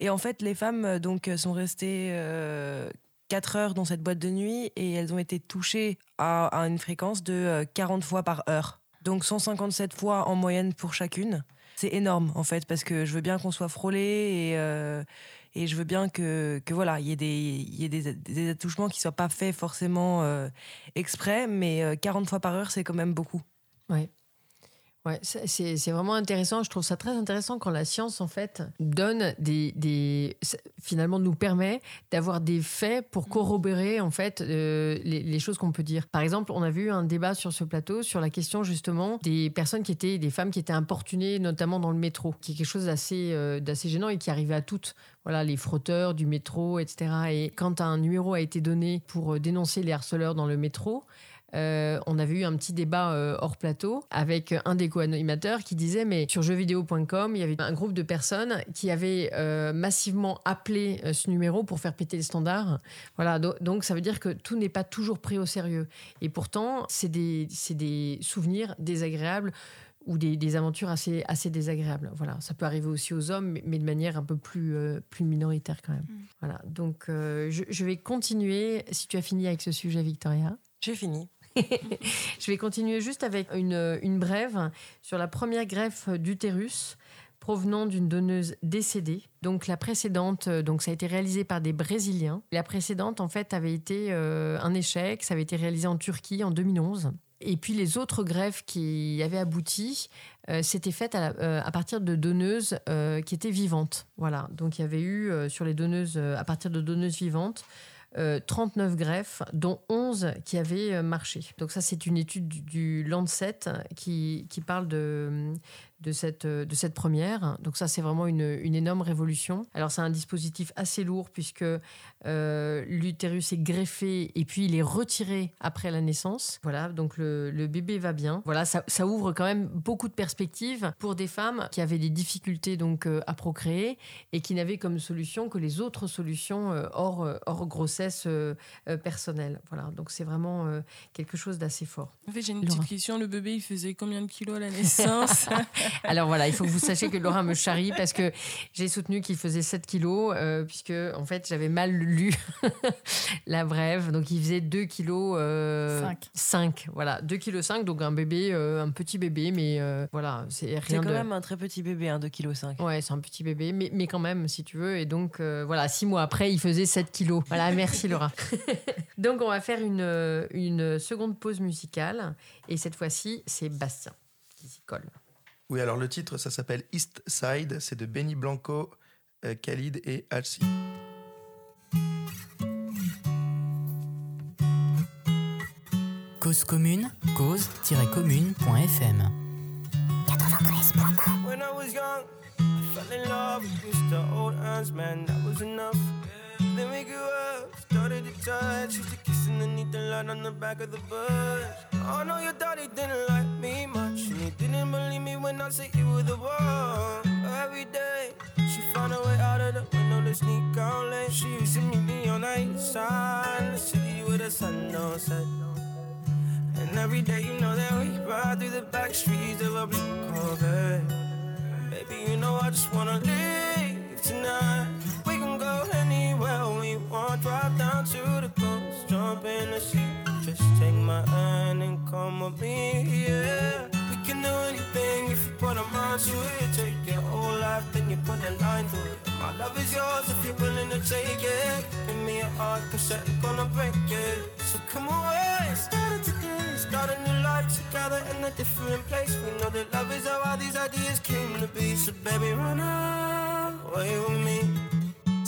[SPEAKER 4] Et en fait, les femmes euh, donc euh, sont restées euh, 4 heures dans cette boîte de nuit et elles ont été touchées à, une fréquence de euh, 40 fois par heure. Donc 157 fois en moyenne pour chacune. C'est énorme en fait parce que je veux bien qu'on soit frôlé et, euh, je veux bien que, voilà, il y ait, des, y ait des, attouchements qui soient pas faits forcément euh, exprès, mais euh, 40 fois par heure, c'est quand même beaucoup.
[SPEAKER 1] Ouais. Ouais, c'est- vraiment intéressant. Je trouve ça très intéressant quand la science, en fait, donne des. des finalement, nous permet d'avoir des faits pour corroborer, en fait, euh, les, les choses qu'on peut dire. Par exemple, on a vu un débat sur ce plateau sur la question, justement, des personnes qui étaient. des femmes qui étaient importunées, notamment dans le métro, qui est quelque chose d'assez euh, gênant et qui arrivait à toutes. Voilà, les frotteurs du métro, etc. Et quand un numéro a été donné pour euh, dénoncer les harceleurs dans le métro, euh, on avait eu un petit débat euh, hors plateau avec un des co-animateurs qui disait mais sur jeuxvideo.com il y avait un groupe de personnes qui avaient euh, massivement appelé euh, ce numéro pour faire péter les standards voilà do- donc ça veut dire que tout n'est pas toujours pris au sérieux et pourtant c'est des, c'est des souvenirs désagréables ou des, des aventures assez, assez désagréables. Voilà, ça peut arriver aussi aux hommes, mais, mais de manière un peu plus, euh, plus minoritaire quand même. Voilà, donc euh, je, je vais continuer, si tu as fini avec ce sujet, Victoria.
[SPEAKER 4] J'ai fini.
[SPEAKER 1] Je vais continuer juste avec une, brève sur la première greffe d'utérus provenant d'une donneuse décédée. Donc la précédente, euh, donc ça a été réalisé par des Brésiliens. La précédente, en fait, avait été euh, un échec. Ça avait été réalisé en Turquie en 2011. Et puis les autres greffes qui avaient abouti, euh, s'étaient faites euh, à partir de donneuses qui étaient vivantes. Voilà. Donc il y avait eu sur les donneuses, à partir de donneuses vivantes, euh, 39 greffes, dont 11 qui avaient euh, marché. Donc ça, c'est une étude du, du Lancet qui, qui parle de, de, cette, euh, de cette première. Donc ça, c'est vraiment une, une énorme révolution. Alors c'est un dispositif assez lourd puisque euh, l'utérus est greffé et puis il est retiré après la naissance. Voilà, donc le, le bébé va bien. Voilà, ça, ça ouvre quand même beaucoup de perspectives pour des femmes qui avaient des difficultés donc euh, à procréer et qui n'avaient comme solution que les autres solutions euh, hors, hors grossesse personnelle. Voilà, donc c'est vraiment quelque chose d'assez fort.
[SPEAKER 2] En fait, j'ai une
[SPEAKER 1] Laura.
[SPEAKER 2] petite question. Le bébé, il faisait combien de kilos à la naissance?
[SPEAKER 1] Alors voilà, il faut que vous sachiez que Laura me charrie parce que j'ai soutenu qu'il faisait 7 kilos, euh, puisque en fait j'avais mal lu la brève. Donc il faisait 2 kilos euh,
[SPEAKER 3] Cinq.
[SPEAKER 1] 5. Voilà, 2 kilos 5, donc un bébé, euh, un petit bébé, mais euh, voilà, c'est
[SPEAKER 4] C'est
[SPEAKER 1] rien
[SPEAKER 4] quand
[SPEAKER 1] de.
[SPEAKER 4] même un très petit bébé, hein, 2,5 kg.
[SPEAKER 1] Ouais, c'est un petit bébé, mais, mais quand même, si tu veux. Et donc, euh, voilà, six mois après, il faisait 7 kilos. Voilà, merci Laura. donc, on va faire une, une seconde pause musicale. Et cette fois-ci, c'est Bastien qui s'y colle.
[SPEAKER 5] Oui, alors le titre, ça s'appelle East Side. C'est de Benny Blanco, euh, Khalid et Halsey.
[SPEAKER 7] Cause commune, cause-commune.fm.
[SPEAKER 8] When I was young, I fell in love with Mr. Old Hands, man, that was enough. Then we grew up, started to touch, used to kiss underneath the light on the back of the bus. Oh no, your daddy didn't like me much, and he didn't believe me when I said you were the one. Every day, she found a way out of the window to sneak out late. She used to meet me on the east side, the city where the sun don't set. And every day you know that we ride through the back streets of a blue Corvette. Baby, you know I just wanna leave tonight. We can go anywhere want. Drive down to the coast, jump in the sea. Just take my hand and come with me, yeah. We can do anything if you put a mind to it. Take your whole life, then you put a line through it. My love is yours if you're willing to take it. Give me a heart, cause I'm gonna break it. So come away, start it today. Start a new life together in a different place. We know that love is how all these ideas came to be. So baby, run away with me.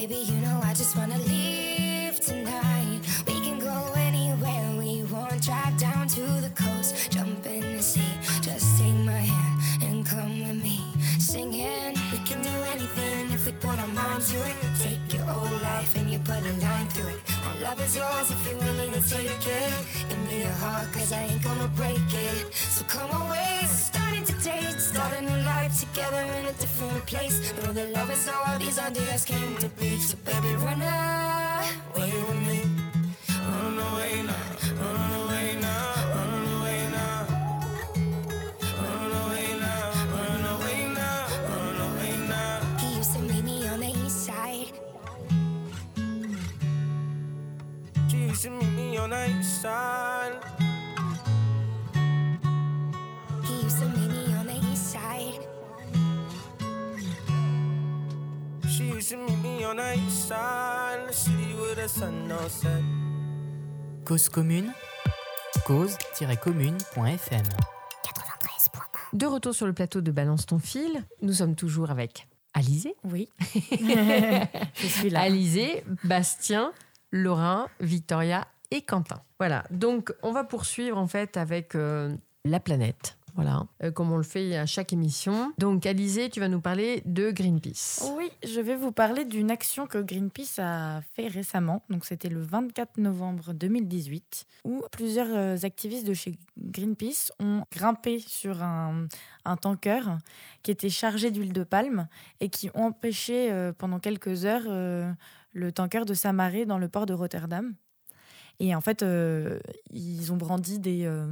[SPEAKER 9] Baby, you know I just wanna leave tonight. We can go anywhere we want. Drive down to the coast, jump in the sea. Just take my hand and come with me. Singing, we can do anything if we put our mind to it. Take your whole life and you put a line through it. My love is yours if you're willing to take it. Give me your heart, cause I ain't gonna break it. So come away, starting today. Start a new life together in a different place. Know that love is how all these ideas came to be. So baby, run away to meet me on the east side,
[SPEAKER 8] the city where the sun don't set.
[SPEAKER 7] Cause commune, cause-commune.fm.
[SPEAKER 1] De retour sur le plateau de Balance ton fil, nous sommes toujours avec Alizé.
[SPEAKER 3] Oui. Je suis là.
[SPEAKER 1] Alizé, Bastien, Laurent, Victoria et Quentin. Voilà, donc on va poursuivre en fait avec euh, la planète. Voilà, euh, comme on le fait à chaque émission. Donc, Alizé, tu vas nous parler de Greenpeace.
[SPEAKER 3] Oui, je vais vous parler d'une action que Greenpeace a fait récemment. Donc, c'était le 24 novembre 2018, où plusieurs euh, activistes de chez Greenpeace ont grimpé sur un, un tanker qui était chargé d'huile de palme et qui ont empêché euh, pendant quelques heures euh, le tanker de s'amarrer dans le port de Rotterdam. Et en fait, euh, ils ont brandi des, euh,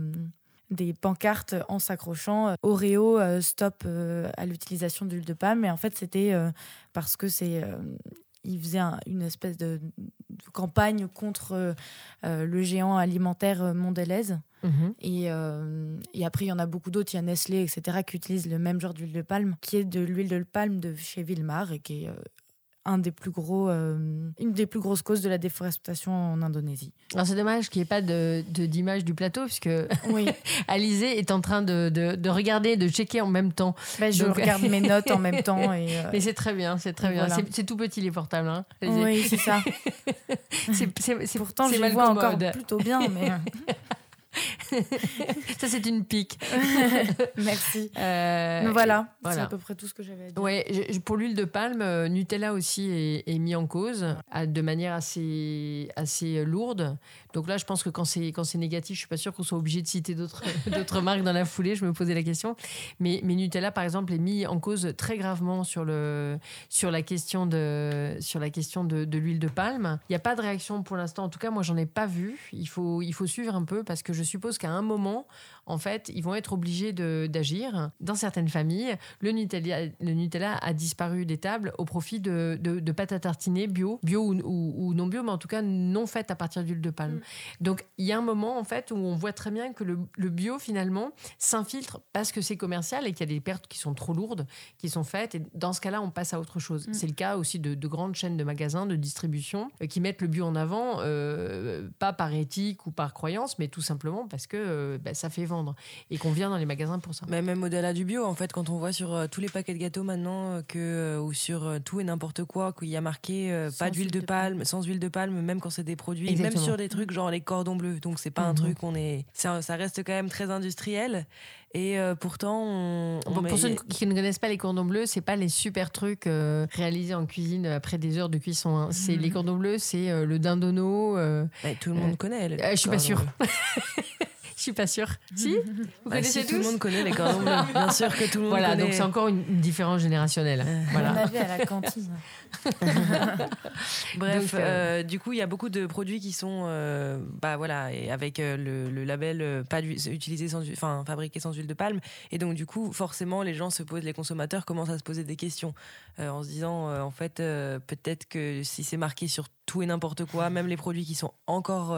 [SPEAKER 3] des pancartes en s'accrochant euh, Oreo, euh, stop euh, à l'utilisation d'huile de palme. Et en fait, c'était parce que c'est. ils faisaient un- une espèce de, de campagne contre euh, le géant alimentaire Mondelez.
[SPEAKER 1] Mhm.
[SPEAKER 3] Et, euh, et après, il y en a beaucoup d'autres. Il y a Nestlé, etc., qui utilisent le même genre d'huile de palme, qui est de l'huile de palme de chez Wilmar et qui est euh, un des plus gros, euh, une des plus grosses causes de la déforestation en Indonésie.
[SPEAKER 1] Alors, c'est dommage qu'il n'y ait pas de- d'image du plateau, puisque
[SPEAKER 3] Oui,
[SPEAKER 1] Alizé est en train de, de- de regarder, de checker en même temps.
[SPEAKER 3] Ben, je
[SPEAKER 1] Donc-
[SPEAKER 3] regarde mes notes en même temps. Et, euh,
[SPEAKER 1] Mais c'est très bien, c'est très bien.
[SPEAKER 3] Voilà.
[SPEAKER 1] C'est- tout petit les portables. Hein.
[SPEAKER 3] Oui, c'est ça.
[SPEAKER 1] C'est-
[SPEAKER 3] Pourtant, je les vois encore plutôt bien. Mais...
[SPEAKER 1] Ça, c'est une pique.
[SPEAKER 3] Merci.
[SPEAKER 1] Euh,
[SPEAKER 3] Mais voilà, c'est à peu près tout ce que j'avais à dire.
[SPEAKER 1] Ouais, pour l'huile de palme, euh, Nutella aussi est, est mis en cause à- de manière assez, assez lourde. Donc là, je pense que quand c'est quand c'est négatif, je suis pas sûre qu'on soit obligé de citer d'autres d'autres marques dans la foulée. Je me posais la question. Mais, mais Nutella, par exemple, est mis en cause très gravement sur le sur la question de sur la question de, de l'huile de palme. Il n'y a pas de réaction pour l'instant. En tout cas, moi, j'en ai pas vu. Il faut il faut suivre un peu parce que je suppose qu'à un moment, en fait, ils vont être obligés d'agir. Dans certaines familles, le Nutella, le Nutella a disparu des tables au profit de, de, de pâtes à tartiner bio, bio ou, ou- ou non bio, mais en tout cas non faites à partir d'huile de palme. Donc, il y a un moment, en fait, où on voit très bien que le, le bio, finalement, s'infiltre parce que c'est commercial et qu'il y a des pertes qui sont trop lourdes, qui sont faites. Et dans ce cas-là, on passe à autre chose.
[SPEAKER 3] Mm.
[SPEAKER 1] C'est le cas aussi de, de grandes chaînes de magasins, de distribution, euh, qui mettent le bio en avant, euh, pas par éthique ou par croyance, mais tout simplement parce que euh, bah, ça fait vendre et qu'on vient dans les magasins pour ça.
[SPEAKER 4] Mais même au-delà du bio, en fait, quand on voit sur euh, tous les paquets de gâteaux maintenant, euh, que, euh, ou sur tout et n'importe quoi, qu'il y a marqué pas d'huile
[SPEAKER 3] huile
[SPEAKER 4] de
[SPEAKER 3] de
[SPEAKER 4] palme, sans huile de palme, même quand c'est des produits,
[SPEAKER 1] Exactement.
[SPEAKER 4] même sur des trucs genre les cordons bleus. Donc c'est pas un
[SPEAKER 1] Mhm.
[SPEAKER 4] truc, on est, ça, ça reste quand même très industriel. Et euh, pourtant, on, on
[SPEAKER 1] Pour,
[SPEAKER 4] met-
[SPEAKER 1] pour ceux qui ne connaissent pas les cordons bleus, c'est pas les super trucs euh, réalisés en cuisine après des heures de cuisson. hein. C'est les cordons bleus, c'est euh, le euh,
[SPEAKER 4] Ouais, tout le monde connaît.
[SPEAKER 1] euh, je suis pas sûre. suis pas sûre. Si Vous
[SPEAKER 4] Bah,
[SPEAKER 1] connaissez
[SPEAKER 4] si, tout le monde connaît les cordons bleus. Bien sûr que tout le monde
[SPEAKER 1] Voilà,
[SPEAKER 4] connaît.
[SPEAKER 1] donc c'est encore une, une différence générationnelle.
[SPEAKER 3] On
[SPEAKER 1] Voilà.
[SPEAKER 3] avait à la cantine.
[SPEAKER 4] Bref,
[SPEAKER 1] Donc, euh,
[SPEAKER 4] euh, du coup, il y a beaucoup de produits qui sont, euh, bah voilà, et avec euh, le, le label euh, pas utilisé sans, huile- enfin fabriqué sans huile de palme. Et donc, du coup, forcément, les gens se posent, les consommateurs commencent à se poser des questions euh, en se disant, euh, en fait, euh, peut-être que si c'est marqué sur tout et n'importe quoi, même les produits qui sont encore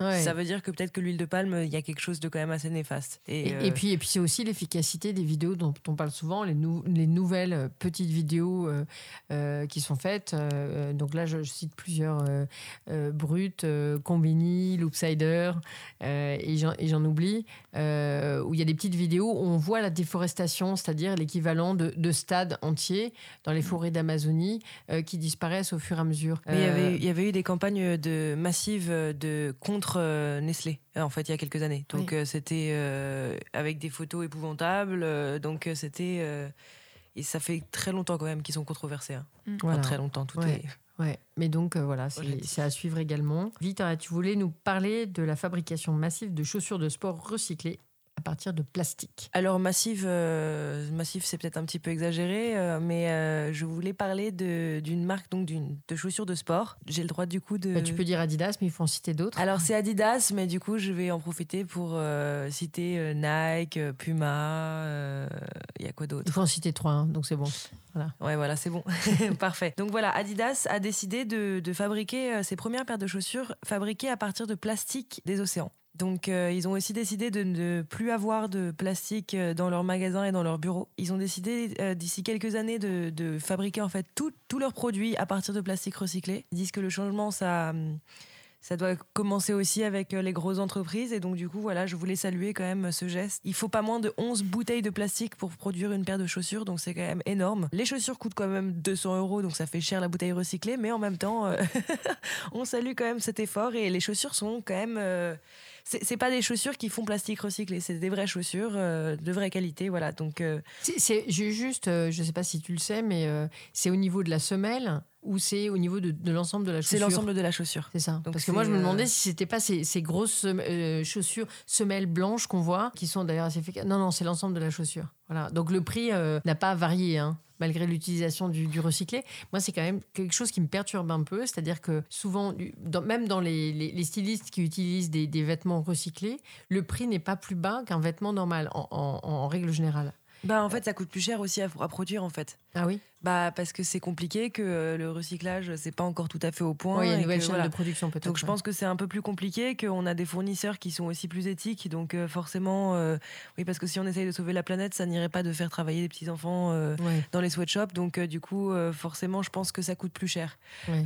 [SPEAKER 1] Ouais.
[SPEAKER 4] ça veut dire que peut-être que l'huile de palme, il y a quelque chose de quand même assez néfaste. Et,
[SPEAKER 1] Et,
[SPEAKER 4] euh,
[SPEAKER 1] et puis, et puis c'est aussi l'efficacité des vidéos dont on parle souvent, les, nou- les nouvelles euh, petites vidéos euh, euh, qui sont faites. Donc là, je, je cite plusieurs brutes, euh, Combini, Loopsider, et j'en oublie, euh, où il y a des petites vidéos où on voit la déforestation, c'est-à-dire l'équivalent de, de stades entiers dans les forêts d'Amazonie euh, qui disparaissent au fur et à mesure.
[SPEAKER 4] Mais il y
[SPEAKER 1] Euh,
[SPEAKER 4] avait, il y avait eu des campagnes de massives de contre Nestlé en fait il y a quelques années. Donc
[SPEAKER 3] Oui.
[SPEAKER 4] c'était avec des photos épouvantables. donc c'était et ça fait très longtemps quand même qu'ils sont controversés. hein. Enfin,
[SPEAKER 1] voilà.
[SPEAKER 4] très longtemps. Tout
[SPEAKER 1] Ouais.
[SPEAKER 4] est...
[SPEAKER 1] Ouais, mais donc euh, voilà, c'est à suivre également. Victor, tu voulais nous parler de la fabrication massive de chaussures de sport recyclées à partir de plastique.
[SPEAKER 4] Alors massive, euh, massive c'est peut-être un petit peu exagéré, euh, mais euh, je voulais parler d'une marque donc d'une de chaussures de sport. J'ai le droit du coup de.
[SPEAKER 1] Bah, tu peux dire Adidas, mais il faut en citer d'autres.
[SPEAKER 4] Alors c'est Adidas, mais du coup je vais en profiter pour euh, citer Nike, Puma, il y a quoi d'autre?
[SPEAKER 1] Il faut en citer trois, hein, donc c'est bon.
[SPEAKER 4] Ouais, voilà, c'est bon. Parfait. Donc voilà, Adidas a décidé de, de fabriquer ses premières paires de chaussures fabriquées à partir de plastique des océans. Donc euh, ils ont aussi décidé de ne plus avoir de plastique euh, dans leurs magasins et dans leurs bureaux. Ils ont décidé euh, d'ici quelques années de, de fabriquer en fait tous leurs produits à partir de plastique recyclé. Ils disent que le changement, ça... ça doit commencer aussi avec euh, les grosses entreprises. Et donc du coup voilà je voulais saluer quand même ce geste. Il faut pas moins de 11 bouteilles de plastique pour produire une paire de chaussures. Donc c'est quand même énorme. Les chaussures coûtent quand même 200 euros. Donc ça fait cher la bouteille recyclée. Mais en même temps euh, on salue quand même cet effort. Et les chaussures sont quand même euh, c'est pas des chaussures qui font plastique recyclé, c'est des vraies chaussures euh, de vraie qualité. Voilà. Donc
[SPEAKER 1] C'est- juste, je sais pas si tu le sais, mais c'est au niveau de la semelle ou c'est au niveau de, de l'ensemble de la
[SPEAKER 4] c'est
[SPEAKER 1] chaussure
[SPEAKER 4] l'ensemble de la chaussure.
[SPEAKER 1] C'est ça.
[SPEAKER 4] Donc
[SPEAKER 1] Parce que moi, je me
[SPEAKER 4] c'est, euh,
[SPEAKER 1] demandais si c'était pas ces, ces grosses sem- euh, chaussures semelles blanches qu'on voit, qui sont d'ailleurs assez efficaces. Non, non, c'est l'ensemble de la chaussure. Voilà. Donc le prix euh, n'a pas varié, hein, malgré l'utilisation du, du recyclé. Moi, c'est quand même quelque chose qui me perturbe un peu. C'est-à-dire que souvent, dans- même dans les, les- les stylistes qui utilisent des, des vêtements recyclés, le prix n'est pas plus bas qu'un vêtement normal, en, en- en règle générale.
[SPEAKER 4] Bah en fait ça coûte plus cher aussi à, à produire en fait.
[SPEAKER 1] Ah oui
[SPEAKER 4] Bah parce que c'est compliqué, que euh, le recyclage c'est pas encore tout à fait au point.
[SPEAKER 1] Oui, il y a une nouvelle
[SPEAKER 4] que,
[SPEAKER 1] chaîne
[SPEAKER 4] voilà.
[SPEAKER 1] de production peut-être.
[SPEAKER 4] Donc je pense que c'est un peu plus compliqué, qu'on a des fournisseurs qui sont aussi plus éthiques. Donc euh, forcément, euh, oui parce que si on essaye de sauver la planète, ça n'irait pas de faire travailler des petits enfants euh,
[SPEAKER 1] Ouais,
[SPEAKER 4] dans les sweatshops. Donc du coup, forcément, je pense que ça coûte plus cher.
[SPEAKER 1] ouais.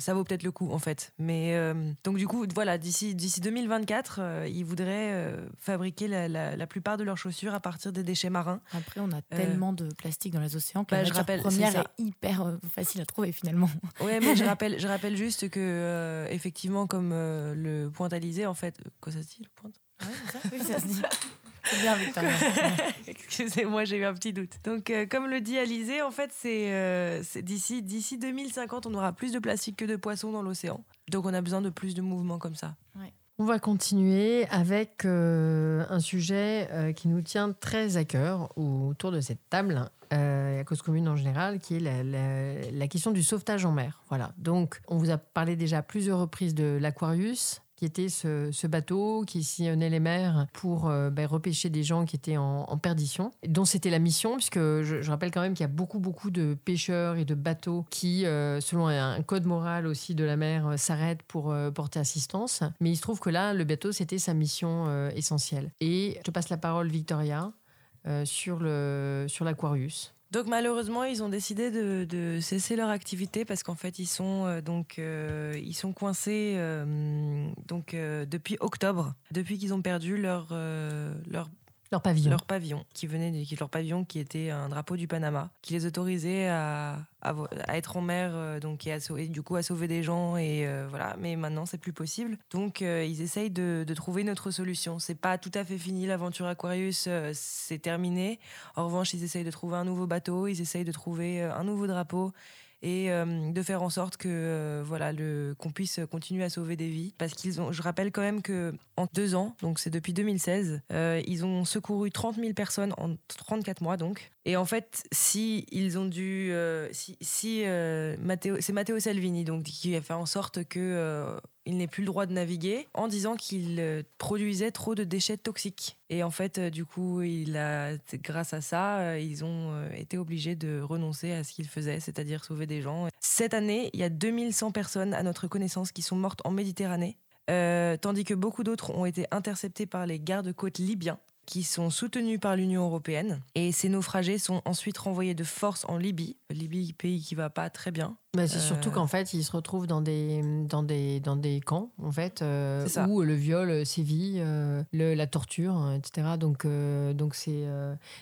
[SPEAKER 4] Ça vaut peut-être le coup en fait. Mais donc du coup, voilà, d'ici d'ici 2024, euh, ils voudraient fabriquer la, la- la plupart de leurs chaussures à partir des déchets marins.
[SPEAKER 3] Après, on a tellement de plastique dans les océans que
[SPEAKER 4] bah,
[SPEAKER 3] la
[SPEAKER 4] je rappelle,
[SPEAKER 3] première est hyper euh, facile à trouver finalement.
[SPEAKER 4] Ouais, mais je rappelle, je rappelle juste que euh, effectivement, comme euh, le pointalisé, en fait, quoi ça se dit le point
[SPEAKER 3] oui, ça se dit. C'est bien, Victor.
[SPEAKER 4] Excusez-moi, j'ai eu un petit doute. Donc, euh, comme le dit Alizé, en fait, c'est euh, d'ici d'ici 2050, on aura plus de plastique que de poissons dans l'océan. Donc, on a besoin de plus de mouvements comme ça.
[SPEAKER 1] On va continuer avec euh, un sujet euh, qui nous tient très à cœur autour de cette table, euh, à cause commune en général, qui est la, la- la question du sauvetage en mer. Voilà. Donc, on vous a parlé déjà à plusieurs reprises de l'Aquarius, qui était ce, bateau qui sillonnait les mers pour euh, ben, repêcher des gens qui étaient en, perdition, dont c'était la mission, puisque je, rappelle quand même qu'il y a beaucoup, beaucoup de pêcheurs et de bateaux qui, euh, selon un, code moral aussi de la mer, euh, s'arrêtent pour porter assistance. Mais il se trouve que là, le bateau, c'était sa mission essentielle. Et je passe la parole, Victoria, sur le sur l'Aquarius.
[SPEAKER 4] Donc malheureusement, ils ont décidé de, cesser leur activité parce qu'en fait, ils sont euh, donc euh, ils sont coincés euh, donc euh, depuis octobre, depuis qu'ils ont perdu leur euh, leur
[SPEAKER 1] Leur pavillon.
[SPEAKER 4] leur pavillon qui venait de, leur pavillon qui était un drapeau du Panama qui les autorisait à, à, être en mer euh, donc et, à et du coup à sauver des gens et euh, voilà. Mais maintenant c'est plus possible. Donc euh, ils essayent de, de trouver une autre solution. C'est pas tout à fait fini l'aventure Aquarius euh, c'est terminé. En revanche ils essayent de trouver un nouveau bateau ils essayent de trouver un nouveau drapeau et euh, de faire en sorte que euh, voilà qu'on puisse continuer à sauver des vies. Parce qu'ils ont je rappelle quand même que en deux ans donc c'est depuis 2016 euh, ils ont secouru 30 000 personnes en 34 mois donc. Et en fait si ils ont dû si, si c'est Matteo Salvini donc qui a fait en sorte que il n'ait plus le droit de naviguer en disant qu'il euh, produisait trop de déchets toxiques. Et en fait, euh, du coup, il a, grâce à ça, euh, ils ont été obligés de renoncer à ce qu'ils faisaient, c'est-à-dire sauver des gens. Cette année, il y a 2100 personnes à notre connaissance qui sont mortes en Méditerranée, tandis que beaucoup d'autres ont été interceptées par les gardes-côtes libyens qui sont soutenus par l'Union européenne. Et ces naufragés sont ensuite renvoyés de force en Libye. Libye, pays qui va pas très bien.
[SPEAKER 1] Bah, c'est surtout
[SPEAKER 4] Euh,
[SPEAKER 1] qu'en fait, ils se retrouvent dans des, dans des, dans des camps, en fait, euh, où le viol sévit, euh, le- la torture, etc. Donc, euh, donc c'est,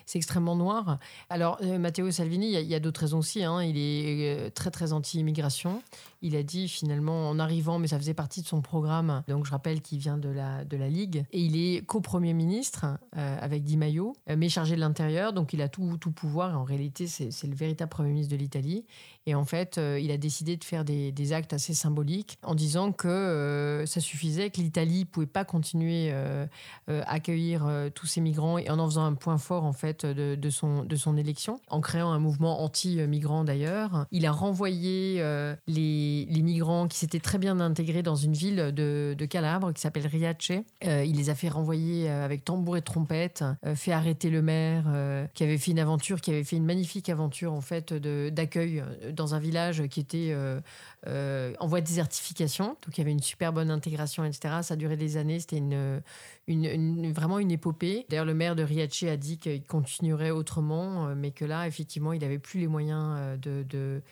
[SPEAKER 1] c'est extrêmement noir. Alors, Matteo Salvini, il y a, d'autres raisons aussi. hein. Il est très, très anti-immigration. Il a dit finalement, en arrivant, mais ça faisait partie de son programme, donc je rappelle qu'il vient de la, de la Ligue, et il est co-premier ministre avec Di Maio, mais chargé de l'intérieur, donc il a tout, tout pouvoir. Et en réalité, c'est, c'est le véritable premier ministre de l'Italie. Et en fait, euh, il a décidé de faire des, actes assez symboliques en disant que euh, ça suffisait, que l'Italie pouvait pas continuer euh, euh, à accueillir tous ces migrants et en en faisant un point fort en fait de, son, de son élection, en créant un mouvement anti-migrant d'ailleurs. Il a renvoyé les, les migrants qui s'étaient très bien intégrés dans une ville de, de Calabre qui s'appelle Riace. Il les a fait renvoyer avec tambour et trompette, fait arrêter le maire qui avait fait une aventure, qui avait fait une magnifique aventure en fait d'accueil dans un village qui était euh, euh, en voie de désertification. Donc il y avait une super bonne intégration, etc. Ça a duré des années. C'était vraiment une épopée. D'ailleurs, le maire de Riace a dit qu'il continuerait autrement, euh, mais que là, effectivement, il n'avait plus les moyens de,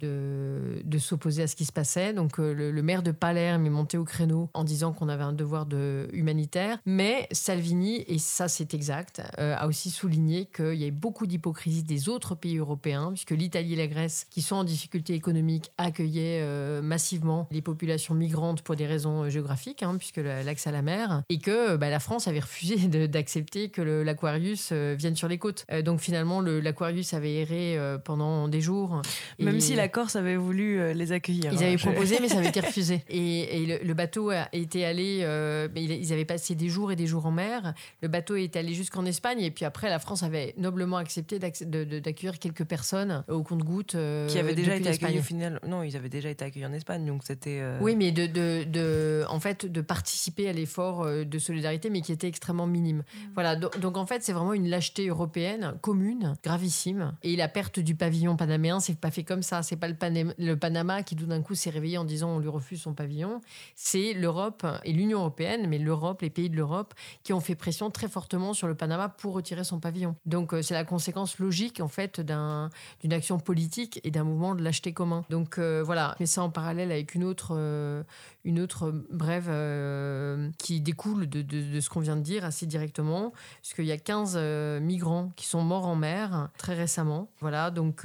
[SPEAKER 1] de, de s'opposer à ce qui se passait. Donc euh, le, le maire de Palerme est monté au créneau en disant qu'on avait un devoir de, humanitaire. Mais Salvini, et ça c'est exact, euh, a aussi souligné qu'il y avait beaucoup d'hypocrisie des autres pays européens, puisque l'Italie et la Grèce, qui sont en difficulté économique, accueillaient euh, massivement les populations migrantes pour des raisons géographiques, hein, puisque l'accès à la mer, et que bah, la France avait refusé d'accepter que l'Aquarius euh, vienne sur les côtes. Donc finalement, le- l'Aquarius avait erré pendant des jours.
[SPEAKER 4] Même
[SPEAKER 1] Et-
[SPEAKER 4] si la Corse avait voulu euh, les accueillir.
[SPEAKER 1] ils
[SPEAKER 4] hein,
[SPEAKER 1] avaient proposé, mais ça avait été refusé. Et, et le, le bateau a été allé. euh, ils avaient passé des jours et des jours en mer. Le bateau est allé jusqu'en Espagne. Et puis après, la France avait noblement accepté d'accueillir quelques personnes au compte-goutte. euh,
[SPEAKER 4] qui avaient déjà été accueillis au final. Non, ils avaient déjà été accueillis en Espagne, donc c'était. euh,
[SPEAKER 1] Oui, mais de, de, de- en fait, de participer à l'effort euh, de solidarité, mais qui était extrêmement minime. Voilà, do- donc, en fait, c'est vraiment une lâcheté européenne commune, gravissime. Et la perte du pavillon panaméen, c'est pas fait comme ça. C'est pas le, Panama qui, tout d'un coup, s'est réveillé en disant on lui refuse son pavillon. C'est l'Europe et l'Union européenne, mais l'Europe, les pays de l'Europe, qui ont fait pression très fortement sur le Panama pour retirer son pavillon. Donc, euh, c'est la conséquence logique, en fait, d'un- d'une action politique et d'un mouvement de lâcheté commun. Donc, euh, voilà, mais ça en parallèle avec une autre, euh, une autre brève euh, qui découle de, de- ce qu'on vient de dire assez directement, puisqu'il y a 15 euh, migrants qui sont morts en mer très récemment. Voilà, donc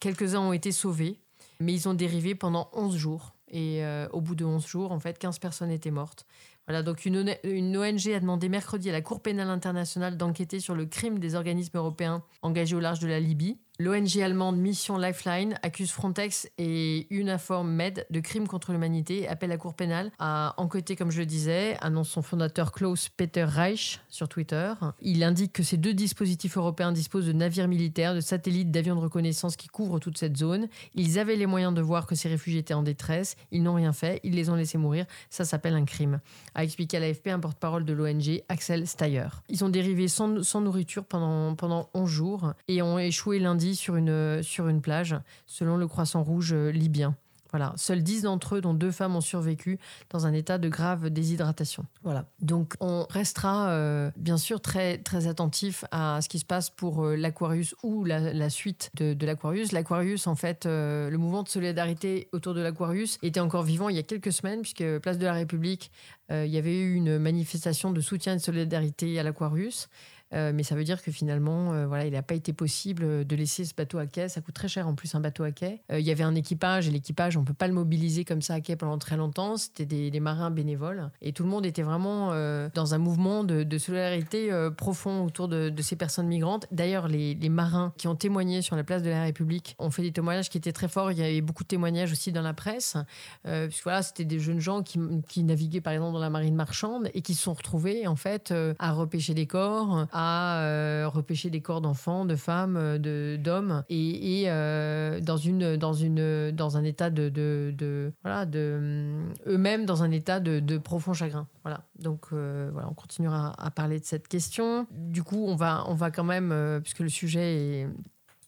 [SPEAKER 1] quelques-uns ont été sauvés, mais ils ont dérivé pendant 11 jours. Et euh, au bout de 11 jours, en fait, 15 personnes étaient mortes. Voilà, donc une, une ONG a demandé mercredi à la Cour pénale internationale d'enquêter sur le crime des organismes européens engagés au large de la Libye L'ONG allemande Mission Lifeline accuse Frontex et Uniform Med de crimes contre l'humanité et appelle la Cour pénale à enquêter, comme je le disais, annonce son fondateur Klaus Peter Reich sur Twitter. Il indique que ces deux dispositifs européens disposent de navires militaires, de satellites, d'avions de reconnaissance qui couvrent toute cette zone. Ils avaient les moyens de voir que ces réfugiés étaient en détresse. Ils n'ont rien fait. Ils les ont laissés mourir. Ça s'appelle un crime. A expliqué à l'AFP un porte-parole de l'ONG, Axel Steyer. Ils ont dérivé sans, sans nourriture pendant, pendant 11 jours et ont échoué lundi sur une, sur une plage, selon le Croissant Rouge euh, libyen. Voilà, seuls 10 d'entre eux, dont deux femmes, ont survécu dans un état de grave déshydratation. Voilà. Donc, on restera euh, bien sûr très, très attentif à ce qui se passe pour euh, l'Aquarius ou la, suite de, l'Aquarius. L'Aquarius, en fait, le mouvement de solidarité autour de l'Aquarius était encore vivant il y a quelques semaines, puisque Place de la République, il y avait eu une manifestation de soutien et de solidarité à l'Aquarius. Euh, mais ça veut dire que finalement, euh, voilà, il n'a pas été possible de laisser ce bateau à quai. Ça coûte très cher en plus un bateau à quai. Euh, il y avait un équipage et l'équipage, on peut pas le mobiliser comme ça à quai pendant très longtemps. C'était des, marins bénévoles et tout le monde était vraiment euh, dans un mouvement de, solidarité euh, profond autour de, ces personnes migrantes. D'ailleurs, les, marins qui ont témoigné sur la place de la République ont fait des témoignages qui étaient très forts. Il y avait beaucoup de témoignages aussi dans la presse. Euh, puisque voilà, c'était des jeunes gens qui, naviguaient par exemple dans la marine marchande et qui se sont retrouvés en fait euh, à repêcher des corps, euh, repêcher des corps d'enfants, de femmes, euh, de d'hommes et, et, euh, dans une dans une dans un état de, de, de- voilà de hum, eux-mêmes dans un état de, de profond chagrin. Voilà. Donc voilà, on continuera à parler de cette question. Du coup, on va on va quand même puisque le sujet est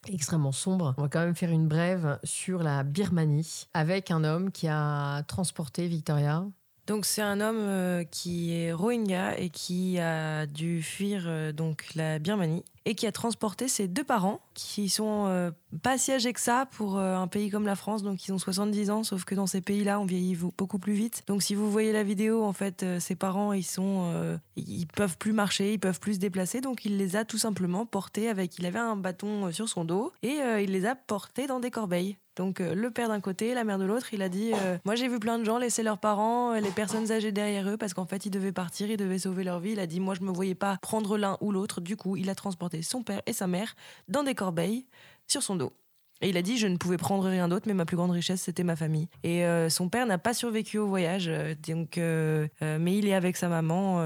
[SPEAKER 1] extrêmement sombre. On va quand même faire une brève sur la Birmanie avec un homme qui a transporté Victoria.
[SPEAKER 4] Donc c'est un homme euh, qui est Rohingya et qui a dû fuir euh, donc la Birmanie et qui a transporté ses deux parents qui sont euh, pas si âgés que ça pour un pays comme la France donc ils ont 70 ans sauf que dans ces pays-là on vieillit beaucoup plus vite. Donc si vous voyez la vidéo en fait ses parents ils sont ils peuvent plus marcher, ils peuvent plus se déplacer donc il les a tout simplement portés avec il avait un bâton sur son dos et il les a portés dans des corbeilles. Donc euh, le père d'un côté, la mère de l'autre, il a dit euh, Moi j'ai vu plein de gens laisser leurs parents, euh, les personnes âgées derrière eux, parce qu'en fait ils devaient partir, ils devaient sauver leur vie. Il a dit Moi je me voyais pas prendre l'un ou l'autre. Du coup, il a transporté son père et sa mère dans des corbeilles sur son dos. Et il a dit Je ne pouvais prendre rien d'autre, mais ma plus grande richesse c'était ma famille. Et son père n'a pas survécu au voyage, donc, mais il est avec sa maman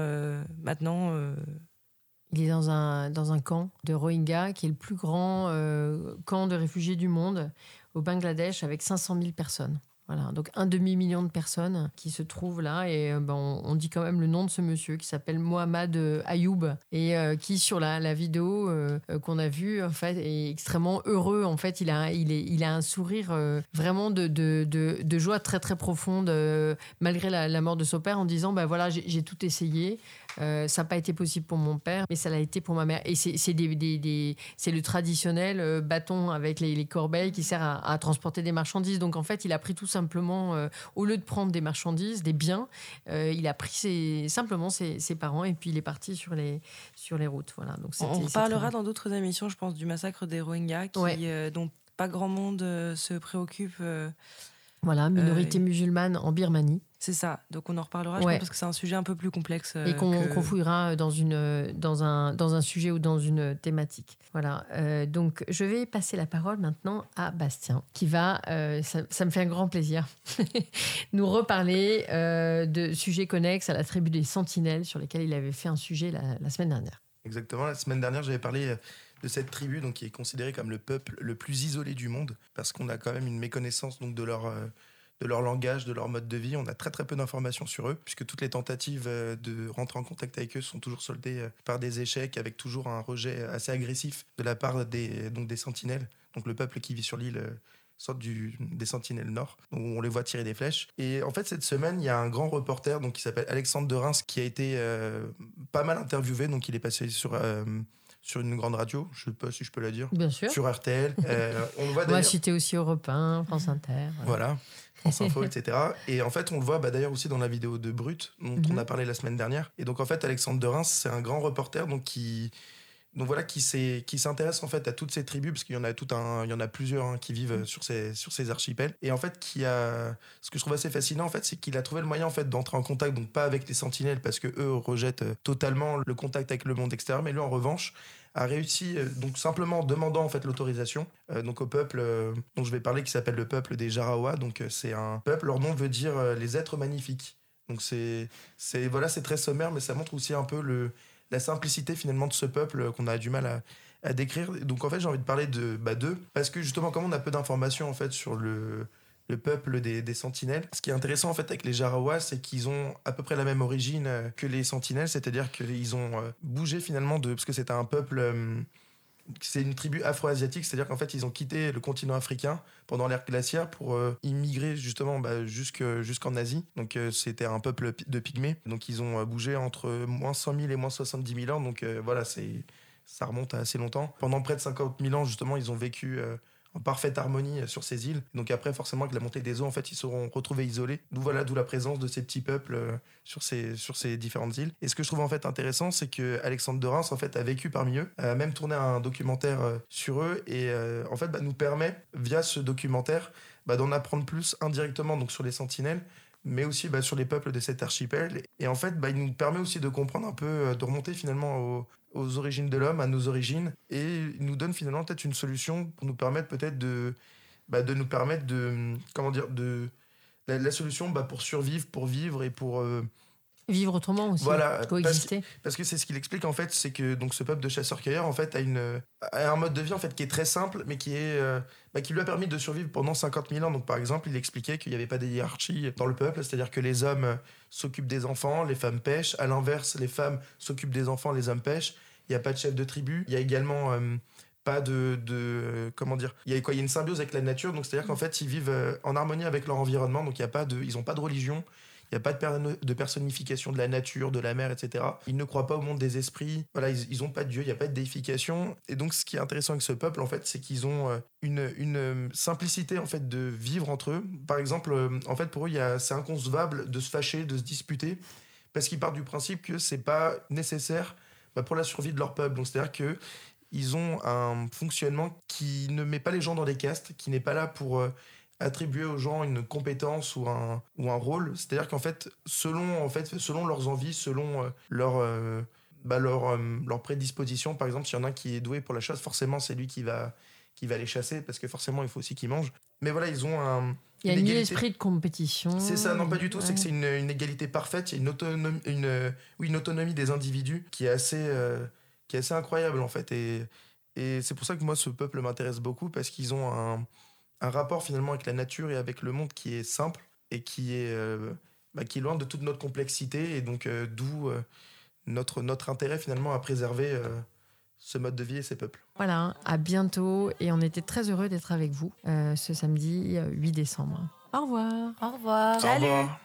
[SPEAKER 4] maintenant.
[SPEAKER 1] Il est dans un, dans un camp de Rohingya, qui est le plus grand camp de réfugiés du monde, au Bangladesh, avec 500 000 personnes. Voilà, donc un demi-million de personnes qui se trouvent là. Et euh, ben, on, dit quand même le nom de ce monsieur qui s'appelle Mohamed euh, Ayoub et euh, qui, sur la, vidéo qu'on a vue, en fait, est extrêmement heureux. En fait, il a, il est, il a un sourire vraiment de, de, de, joie très, très profonde, malgré la, mort de son père, en disant ben voilà, j'ai tout essayé. Ça n'a pas été possible pour mon père, mais ça l'a été pour ma mère. Et c'est des, le traditionnel bâton avec les, les corbeilles qui sert à, transporter des marchandises. Donc en fait, il a pris tout simplement, euh, au lieu de prendre des marchandises, des biens, euh, il a pris ses- simplement ses, ses parents et puis il est parti sur les, sur les routes. Voilà. Donc
[SPEAKER 4] On
[SPEAKER 1] très
[SPEAKER 4] dans d'autres émissions, je pense, du massacre des Rohingyas, qui,
[SPEAKER 1] Ouais.
[SPEAKER 4] euh, dont pas grand monde se préoccupe. Euh,
[SPEAKER 1] Voilà, minorité
[SPEAKER 4] Euh,
[SPEAKER 1] musulmane en Birmanie.
[SPEAKER 4] c'est ça. Donc on en reparlera, je
[SPEAKER 1] Ouais.
[SPEAKER 4] pense, parce que c'est un sujet un peu plus complexe. euh,
[SPEAKER 1] et qu'on fouillera dans, une, dans, un, dans un sujet ou dans une thématique. Voilà. Euh, donc, je vais passer la parole maintenant à Bastien, qui va, euh, ça, ça me fait un grand plaisir, nous reparler euh, de sujets connexes à la tribu des Sentinelles, sur lesquels il avait fait un sujet la, la semaine dernière.
[SPEAKER 5] Exactement. La semaine dernière, j'avais parlé euh, de cette tribu donc, qui est considérée comme le peuple le plus isolé du monde parce qu'on a quand même une méconnaissance donc, de, leur, euh, de leur langage, de leur mode de vie. On a très très peu d'informations sur eux puisque toutes les tentatives euh, de rentrer en contact avec eux sont toujours soldées euh, par des échecs avec toujours un rejet assez agressif de la part des, donc, des sentinelles, donc le peuple qui vit sur l'île. sorte du, des Sentinelles Nord, où on les voit tirer des flèches. Et en fait, cette semaine, il y a un grand reporter donc, qui s'appelle Alexandre de Reims qui a été pas mal interviewé. Donc, il est passé sur, sur une grande radio, je sais pas si je peux la dire,
[SPEAKER 1] Bien sûr.
[SPEAKER 5] sur RTL. Euh, on le voit d'ailleurs.
[SPEAKER 1] citer aussi Europe 1, France Inter.
[SPEAKER 5] Voilà, France Info, etc. Et en fait, on le voit bah, d'ailleurs aussi dans la vidéo de Brut, dont on
[SPEAKER 1] Mhm.
[SPEAKER 5] a parlé la semaine dernière. Et donc, en fait, Alexandre de Reims, c'est un grand reporter donc, qui, donc, voilà, qui, s'intéresse en fait à toutes ces tribus, parce qu'il y en a, tout un, il y en a plusieurs hein, qui vivent sur ces, sur ces archipels. Et en fait, qui a, ce que je trouve assez fascinant, en fait, c'est qu'il a trouvé le moyen en fait, d'entrer en contact, donc pas avec les sentinelles, parce que eux rejettent euh, totalement le contact avec le monde extérieur, mais lui, en revanche, a réussi, euh, donc simplement en demandant en fait l'autorisation, euh, donc au peuple euh, dont je vais parler, qui s'appelle le peuple des Jarawa. Donc c'est un peuple, leur nom veut dire les êtres magnifiques. Donc c'est, c'est voilà, c'est très sommaire, mais ça montre aussi un peu le, la simplicité finalement de ce peuple euh, qu'on a du mal à, décrire. Donc en fait, j'ai envie de parler de bah, d'eux, parce que justement, comme on a peu d'informations en fait sur le le peuple des, sentinelles. Ce qui est intéressant en fait avec les Jarawa, c'est qu'ils ont à peu près la même origine euh, que les sentinelles, c'est-à-dire qu'ils ont euh, bougé finalement de... Parce que c'était un peuple... c'est une tribu afro-asiatique, c'est-à-dire qu'en fait ils ont quitté le continent africain pendant l'ère glaciaire pour euh, immigrer justement bah, jusque- jusqu'en Asie. Donc euh, c'était un peuple de pygmées. Donc ils ont euh, bougé entre moins 100 000 et moins 70 000 ans. Donc voilà, c'est ça remonte à assez longtemps. Pendant près de 50 000 ans justement, ils ont vécu parfaite harmonie euh, sur ces îles. Donc après, forcément, avec la montée des eaux, en fait, ils seront retrouvés isolés. D'où voilà, d'où la présence de ces petits peuples euh, sur ces sur ces différentes îles. Et ce que je trouve en fait intéressant, c'est que Alexandre de Reims en fait a vécu parmi eux, a même tourné un documentaire euh, sur eux et en fait bah, nous permet via ce documentaire bah, d'en apprendre plus indirectement donc sur les sentinelles mais aussi bah, sur les peuples de cet archipel. Et en fait, bah, il nous permet aussi de comprendre un peu, euh, de remonter finalement aux, origines de l'homme, à nos origines, et il nous donne finalement peut-être une solution pour nous permettre peut-être de, bah, de nous permettre de, comment dire, de la, solution pour survivre, pour vivre et pour euh,
[SPEAKER 1] Vivre autrement aussi.
[SPEAKER 5] Voilà,
[SPEAKER 1] Coexister.
[SPEAKER 5] parce que c'est ce qu'il explique en fait, c'est que donc ce peuple de chasseurs-cueilleurs en fait a une a un mode de vie en fait qui est très simple, mais qui est euh, bah, qui lui a permis de survivre pendant 50 000 ans. Donc par exemple, il expliquait qu'il n'y avait pas de hiérarchie dans le peuple, c'est-à-dire que les hommes s'occupent des enfants, les femmes pêchent. À l'inverse, les femmes s'occupent des enfants, les hommes pêchent. Il n'y a pas de chef de tribu. Il y a également euh, pas de, de euh, comment dire il y a quoi il y a une symbiose avec la nature donc c'est à dire qu'en fait ils vivent euh, en harmonie avec leur environnement donc il y a pas de ils ont pas de religion il n'y a pas de, de personnification de la nature, de la mer, etc. Ils ne croient pas au monde des esprits. Voilà, ils n'ont pas de Dieu, il n'y a pas de déification. Et donc, ce qui est intéressant avec ce peuple, en fait, c'est qu'ils ont euh, une, une euh, simplicité, en fait, de vivre entre eux. Par exemple, euh, en fait, pour eux, c'est inconcevable de se fâcher, de se disputer, parce qu'ils partent du principe que c'est pas nécessaire bah, pour la survie de leur peuple. Donc, c'est-à-dire que ils ont un fonctionnement qui ne met pas les gens dans des castes, qui n'est pas là pour attribuer aux gens une compétence ou un, ou un rôle. C'est-à-dire qu'en fait, selon, en fait, selon leurs envies, selon euh, leur, euh, bah, leur, euh, leur prédisposition, par exemple, s'il y en a un qui est doué pour la chasse, forcément, c'est lui qui va, qui va les chasser, parce que forcément, il faut aussi qu'ils mangent. Mais voilà, ils ont un...
[SPEAKER 1] Il y a
[SPEAKER 5] une
[SPEAKER 1] esprit de compétition.
[SPEAKER 5] C'est ça, non pas du tout, c'est que c'est une, une égalité parfaite, il y a une autonomie, une, euh, oui, une autonomie des individus qui est assez, euh, qui est assez incroyable en fait. Et, et c'est pour ça que moi ce peuple m'intéresse beaucoup parce qu'ils ont un, un rapport finalement avec la nature et avec le monde qui est simple et qui est, euh, bah, qui est loin de toute notre complexité et donc euh, d'où euh, notre, notre intérêt finalement à préserver euh, ce mode de vie et ces peuples.
[SPEAKER 1] Voilà, à bientôt. Et on était très heureux d'être avec vous euh, ce samedi euh, 8 décembre. Au revoir.
[SPEAKER 3] Au revoir.
[SPEAKER 5] Au revoir.